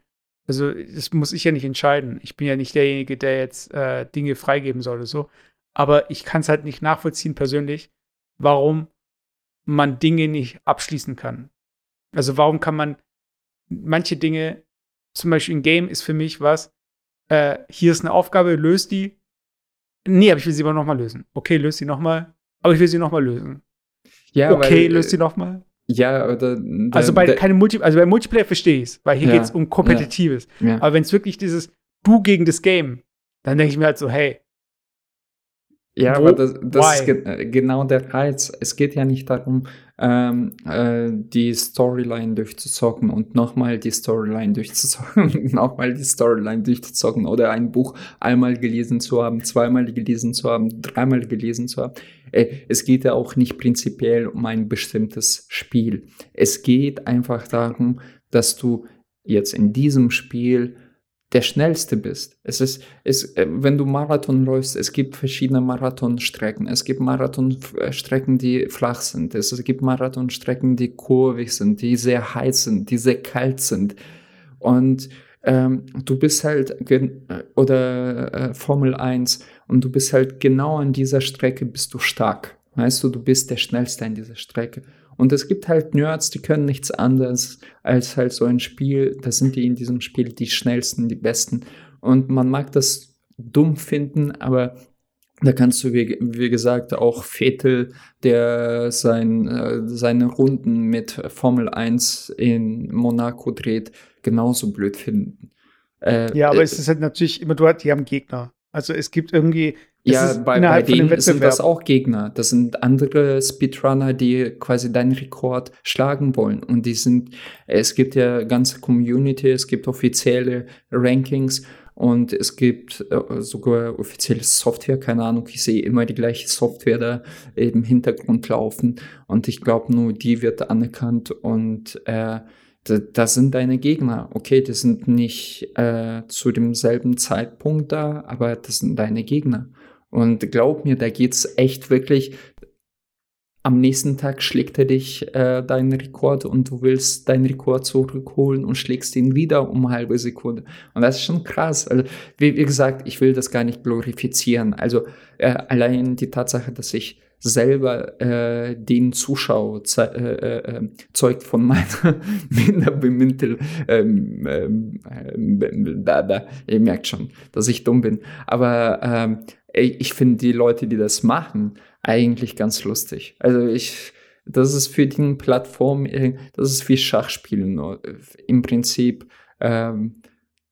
also das muss ich ja nicht entscheiden. Ich bin ja nicht derjenige, der jetzt äh, Dinge freigeben soll oder so. Aber ich kann es halt nicht nachvollziehen persönlich, warum man Dinge nicht abschließen kann. Also warum kann man manche Dinge, zum Beispiel ein Game ist für mich was, äh, hier ist eine Aufgabe, löst die. Nee, aber ich will sie aber nochmal lösen. Okay, löst sie nochmal, aber ich will sie nochmal lösen. Ja, okay, weil, löst sie nochmal. Ja, oder. also bei keine Multi also bei Multiplayer verstehe ich es, weil hier ja, geht es um Kompetitives. Ja, ja. Aber wenn es wirklich dieses Du gegen das Game, dann denke ich mir halt so, hey, ja, Wo, aber das, das ist ge äh, genau der Reiz. Es geht ja nicht darum, ähm, äh, die Storyline durchzuzocken und nochmal die Storyline durchzuzocken, nochmal die Storyline durchzuzocken oder ein Buch einmal gelesen zu haben, zweimal gelesen zu haben, dreimal gelesen zu haben. Äh, es geht ja auch nicht prinzipiell um ein bestimmtes Spiel. Es geht einfach darum, dass du jetzt in diesem Spiel der schnellste bist. Es ist, es, äh, wenn du Marathon läufst, es gibt verschiedene Marathonstrecken. Es gibt Marathonstrecken, die flach sind. Es gibt Marathonstrecken, die kurvig sind, die sehr heiß sind, die sehr kalt sind. Und ähm, du bist halt, oder äh, Formel 1, und du bist halt genau an dieser Strecke bist du stark. Weißt du, du bist der Schnellste an dieser Strecke. Und es gibt halt Nerds, die können nichts anderes als halt so ein Spiel. Da sind die in diesem Spiel die schnellsten, die besten. Und man mag das dumm finden, aber da kannst du, wie, wie gesagt, auch Vettel, der sein, äh, seine Runden mit Formel 1 in Monaco dreht, genauso blöd finden. Äh, ja, aber äh, es ist halt natürlich immer, du hast, die haben Gegner. Also es gibt irgendwie, ja, bei, bei denen sind das auch Gegner. Das sind andere Speedrunner, die quasi deinen Rekord schlagen wollen. Und die sind, es gibt ja ganze Community, es gibt offizielle Rankings und es gibt äh, sogar offizielle Software, keine Ahnung, ich sehe immer die gleiche Software da im Hintergrund laufen und ich glaube nur, die wird anerkannt und äh, das sind deine Gegner. Okay, die sind nicht äh, zu demselben Zeitpunkt da, aber das sind deine Gegner. Und glaub mir, da geht's echt wirklich. Am nächsten Tag schlägt er dich äh, deinen Rekord und du willst deinen Rekord zurückholen und schlägst ihn wieder um eine halbe Sekunde. Und das ist schon krass. Also, wie, wie gesagt, ich will das gar nicht glorifizieren. Also äh, allein die Tatsache, dass ich selber äh, den Zuschauer äh, äh, ähm, zeugt von meiner Minderbemittel. Ähm, ähm, ähm, da, da, ihr merkt schon, dass ich dumm bin. Aber ähm, ich finde die Leute, die das machen, eigentlich ganz lustig. Also ich, das ist für die Plattform, das ist wie Schachspielen. Im Prinzip, ähm,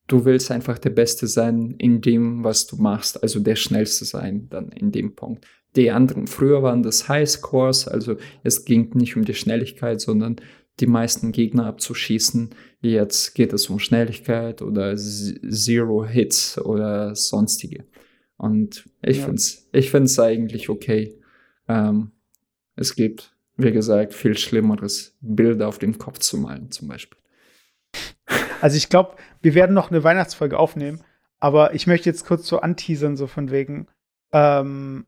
du willst einfach der Beste sein in dem, was du machst, also der Schnellste sein dann in dem Punkt. Die anderen, früher waren das Highscores, also es ging nicht um die Schnelligkeit, sondern die meisten Gegner abzuschießen. Jetzt geht es um Schnelligkeit oder Zero Hits oder sonstige. Und ich ja. finde es ich find's eigentlich okay. Ähm, es gibt, wie gesagt, viel Schlimmeres, Bilder auf den Kopf zu malen, zum Beispiel. Also ich glaube, wir werden noch eine Weihnachtsfolge aufnehmen, aber ich möchte jetzt kurz so anteasern, so von wegen, ähm,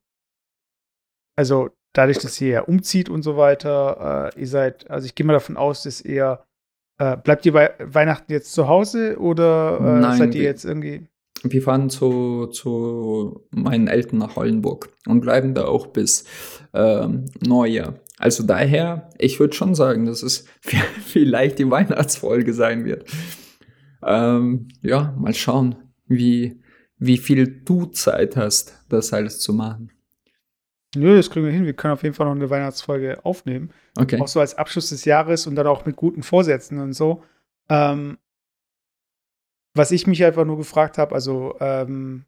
also dadurch, dass ihr ja umzieht und so weiter, äh, ihr seid, also ich gehe mal davon aus, dass ihr, äh, bleibt ihr bei Weihnachten jetzt zu Hause oder äh, Nein, seid ihr jetzt irgendwie? Wir fahren zu, zu meinen Eltern nach Hollenburg und bleiben da auch bis ähm, Neujahr. Also daher, ich würde schon sagen, dass es vielleicht die Weihnachtsfolge sein wird. Ähm, ja, mal schauen, wie, wie viel du Zeit hast, das alles zu machen. Nö, das kriegen wir hin. Wir können auf jeden Fall noch eine Weihnachtsfolge aufnehmen. Okay. Auch so als Abschluss des Jahres und dann auch mit guten Vorsätzen und so. Ähm, was ich mich einfach nur gefragt habe, also ähm,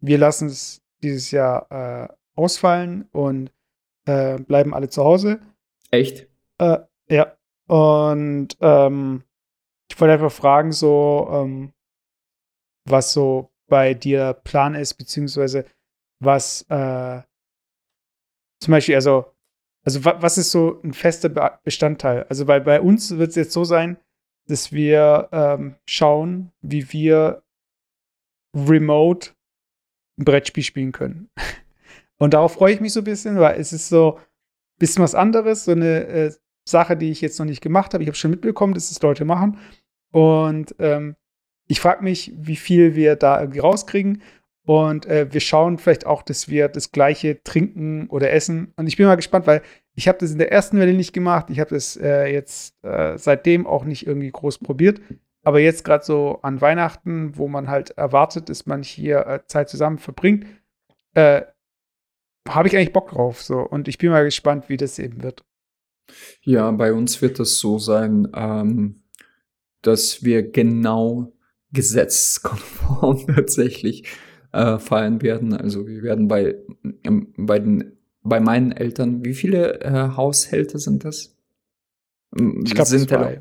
wir lassen es dieses Jahr äh, ausfallen und äh, bleiben alle zu Hause. Echt? Äh, ja. Und ähm, ich wollte einfach fragen, so, ähm, was so bei dir Plan ist, beziehungsweise was äh, zum Beispiel, also Also wa was ist so ein fester Be Bestandteil? Also weil bei uns wird es jetzt so sein, dass wir ähm, schauen, wie wir remote ein Brettspiel spielen können. Und darauf freue ich mich so ein bisschen, weil es ist so ein bisschen was anderes, so eine äh, Sache, die ich jetzt noch nicht gemacht habe. Ich habe schon mitbekommen, dass es Leute machen. Und ähm, ich frage mich, wie viel wir da irgendwie rauskriegen. Und äh, wir schauen vielleicht auch, dass wir das gleiche trinken oder essen. Und ich bin mal gespannt, weil ich habe das in der ersten Welle nicht gemacht. Ich habe das äh, jetzt äh, seitdem auch nicht irgendwie groß probiert. Aber jetzt gerade so an Weihnachten, wo man halt erwartet, dass man hier äh, Zeit zusammen verbringt, äh, habe ich eigentlich Bock drauf. So. Und ich bin mal gespannt, wie das eben wird. Ja, bei uns wird es so sein, ähm, dass wir genau gesetzeskonform tatsächlich äh, feiern werden. Also wir werden bei, ähm, bei, den, bei meinen Eltern, wie viele äh, Haushalte sind das? Ich glaube zwei.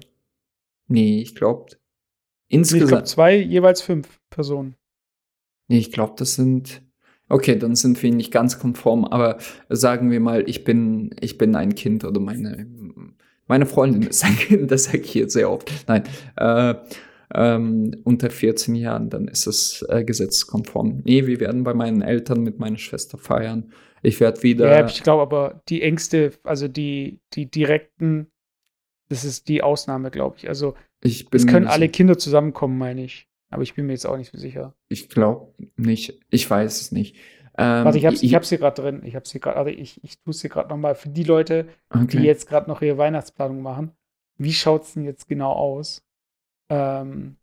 Nee, ich glaube insgesamt. Ich glaube zwei, jeweils fünf Personen. Nee, ich glaube, das sind Okay, dann sind wir nicht ganz konform, aber sagen wir mal, ich bin, ich bin ein Kind oder meine, meine Freundin ist ein Kind, das sage ich jetzt sehr oft. Nein, äh, ähm, unter 14 Jahren, dann ist es äh, gesetzkonform. Nee, wir werden bei meinen Eltern mit meiner Schwester feiern. Ich werde wieder. Ja, ich glaube aber, die Ängste, also die, die direkten, das ist die Ausnahme, glaube ich. Also, ich es können alle Kinder zusammenkommen, meine ich. Aber ich bin mir jetzt auch nicht so sicher. Ich glaube nicht. Ich weiß es nicht. Ähm, Warte, ich habe ich, hab's hier gerade drin. Ich habe sie gerade, also ich, ich tue es hier gerade nochmal für die Leute, okay. die jetzt gerade noch ihre Weihnachtsplanung machen. Wie schaut es denn jetzt genau aus? Ähm,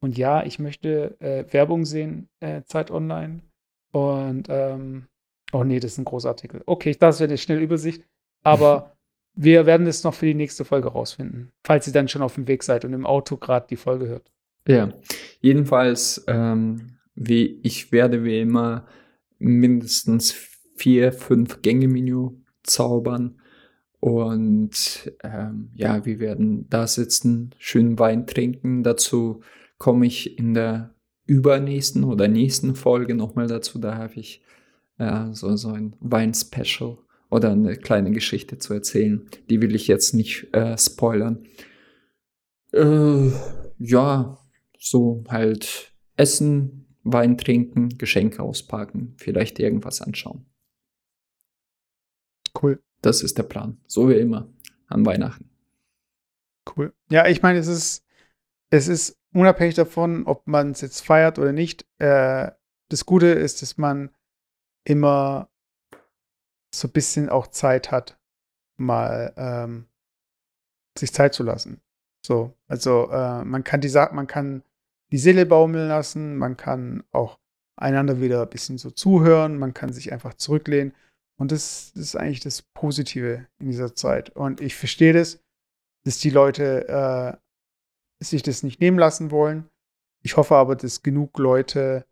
und ja, ich möchte äh, Werbung sehen, äh, Zeit Online. Und, ähm, oh nee, das ist ein Großartikel. Okay, das wäre eine schnelle Übersicht. Aber wir werden es noch für die nächste Folge rausfinden, falls ihr dann schon auf dem Weg seid und im Auto gerade die Folge hört. Ja, jedenfalls, ähm, wie ich werde wie immer mindestens vier, fünf Gänge-Menü zaubern. Und ähm, ja, wir werden da sitzen, schön Wein trinken. Dazu komme ich in der übernächsten oder nächsten Folge nochmal dazu. Da habe ich ja, so, so ein Wein-Special oder eine kleine Geschichte zu erzählen. Die will ich jetzt nicht äh, spoilern. Äh, ja, so halt essen, Wein trinken, Geschenke auspacken, vielleicht irgendwas anschauen. Cool. Das ist der Plan. So wie immer an Weihnachten. Cool. Ja, ich meine, es ist, es ist unabhängig davon, ob man es jetzt feiert oder nicht. Äh, das Gute ist, dass man immer so ein bisschen auch Zeit hat, mal ähm, sich Zeit zu lassen. So, also äh, man kann die man kann die Seele baumeln lassen, man kann auch einander wieder ein bisschen so zuhören, man kann sich einfach zurücklehnen. Und das, das ist eigentlich das Positive in dieser Zeit. Und ich verstehe das, dass die Leute äh, sich das nicht nehmen lassen wollen. Ich hoffe aber, dass genug Leute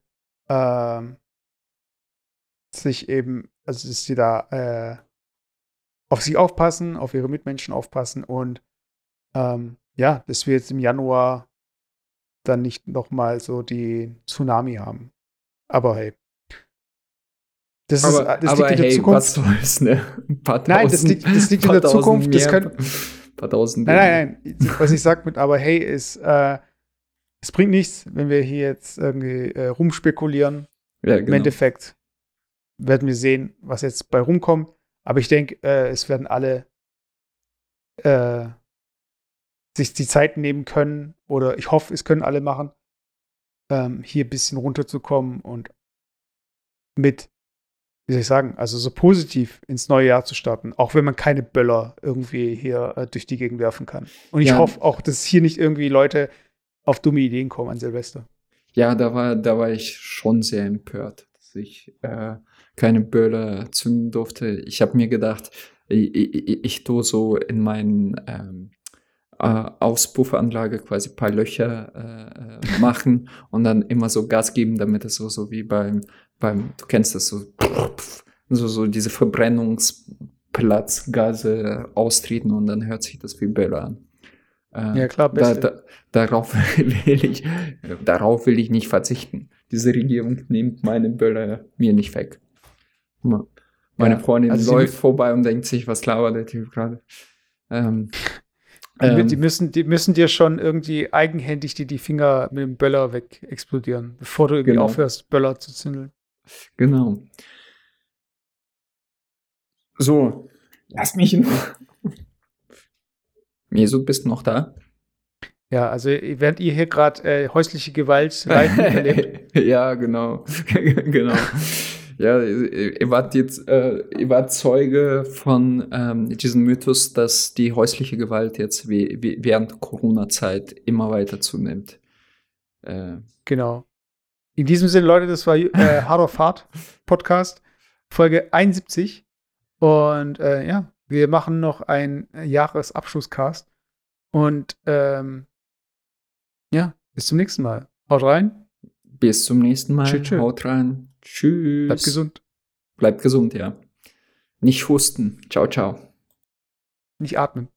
äh, sich eben, also dass sie da äh, auf sich aufpassen, auf ihre Mitmenschen aufpassen und ähm, ja, dass wir jetzt im Januar dann nicht nochmal so die Tsunami haben. Aber hey. Das, ist, aber, das aber liegt in der hey, Zukunft. Was soll's, ne? Ein paar tausend, nein, das liegt, das liegt in der Zukunft. Das können, paar tausend nein, nein, nein. Was ich sage mit aber hey ist, äh, es bringt nichts, wenn wir hier jetzt irgendwie äh, rumspekulieren. Ja, genau. Im Endeffekt werden wir sehen, was jetzt bei rumkommt. Aber ich denke, äh, es werden alle äh, sich die Zeit nehmen können, oder ich hoffe, es können alle machen, ähm, hier ein bisschen runterzukommen und mit, wie soll ich sagen, also so positiv ins neue Jahr zu starten, auch wenn man keine Böller irgendwie hier äh, durch die Gegend werfen kann. Und ich ja. hoffe auch, dass hier nicht irgendwie Leute auf dumme Ideen kommen an Silvester. Ja, da war, da war ich schon sehr empört, dass ich äh, keine Böller zünden durfte. Ich habe mir gedacht, ich, ich, ich tue so in meinen ähm, äh, Auspuffanlage quasi ein paar Löcher äh, äh machen und dann immer so Gas geben, damit es so, so wie beim, beim, du kennst das so, so, so diese Verbrennungsplatzgase austreten und dann hört sich das wie Böller an. Äh, ja, klar, da, da, darauf will ich, darauf will ich nicht verzichten. Diese Regierung nimmt meine Böller mir nicht weg. Meine Freundin also läuft vorbei und denkt sich, was labert der Typ gerade? Ähm, Die, ähm, die, müssen, die müssen dir schon irgendwie eigenhändig die, die Finger mit dem Böller weg explodieren, bevor du irgendwie Genau. aufhörst, Böller zu zündeln. Genau. So, lass mich in. Mesut, bist du noch da? Ja, also während ihr hier gerade äh, häusliche Gewalt live erlebt, ja, genau. genau. Ja, ihr wart jetzt, äh, ihr wart Zeuge von ähm, diesem Mythos, dass die häusliche Gewalt jetzt wie, wie während Corona-Zeit immer weiter zunimmt. Äh, genau. In diesem Sinne, Leute, das war äh, Hard of Hard Podcast, Folge 71. Und äh, ja, wir machen noch einen Jahresabschlusscast. Und ähm, ja, bis zum nächsten Mal. Haut rein, bis zum nächsten Mal. Tschö. Haut rein. Tschüss. bleibt gesund, Bleibt gesund, ja. Nicht husten. Ciao, ciao. nicht atmen.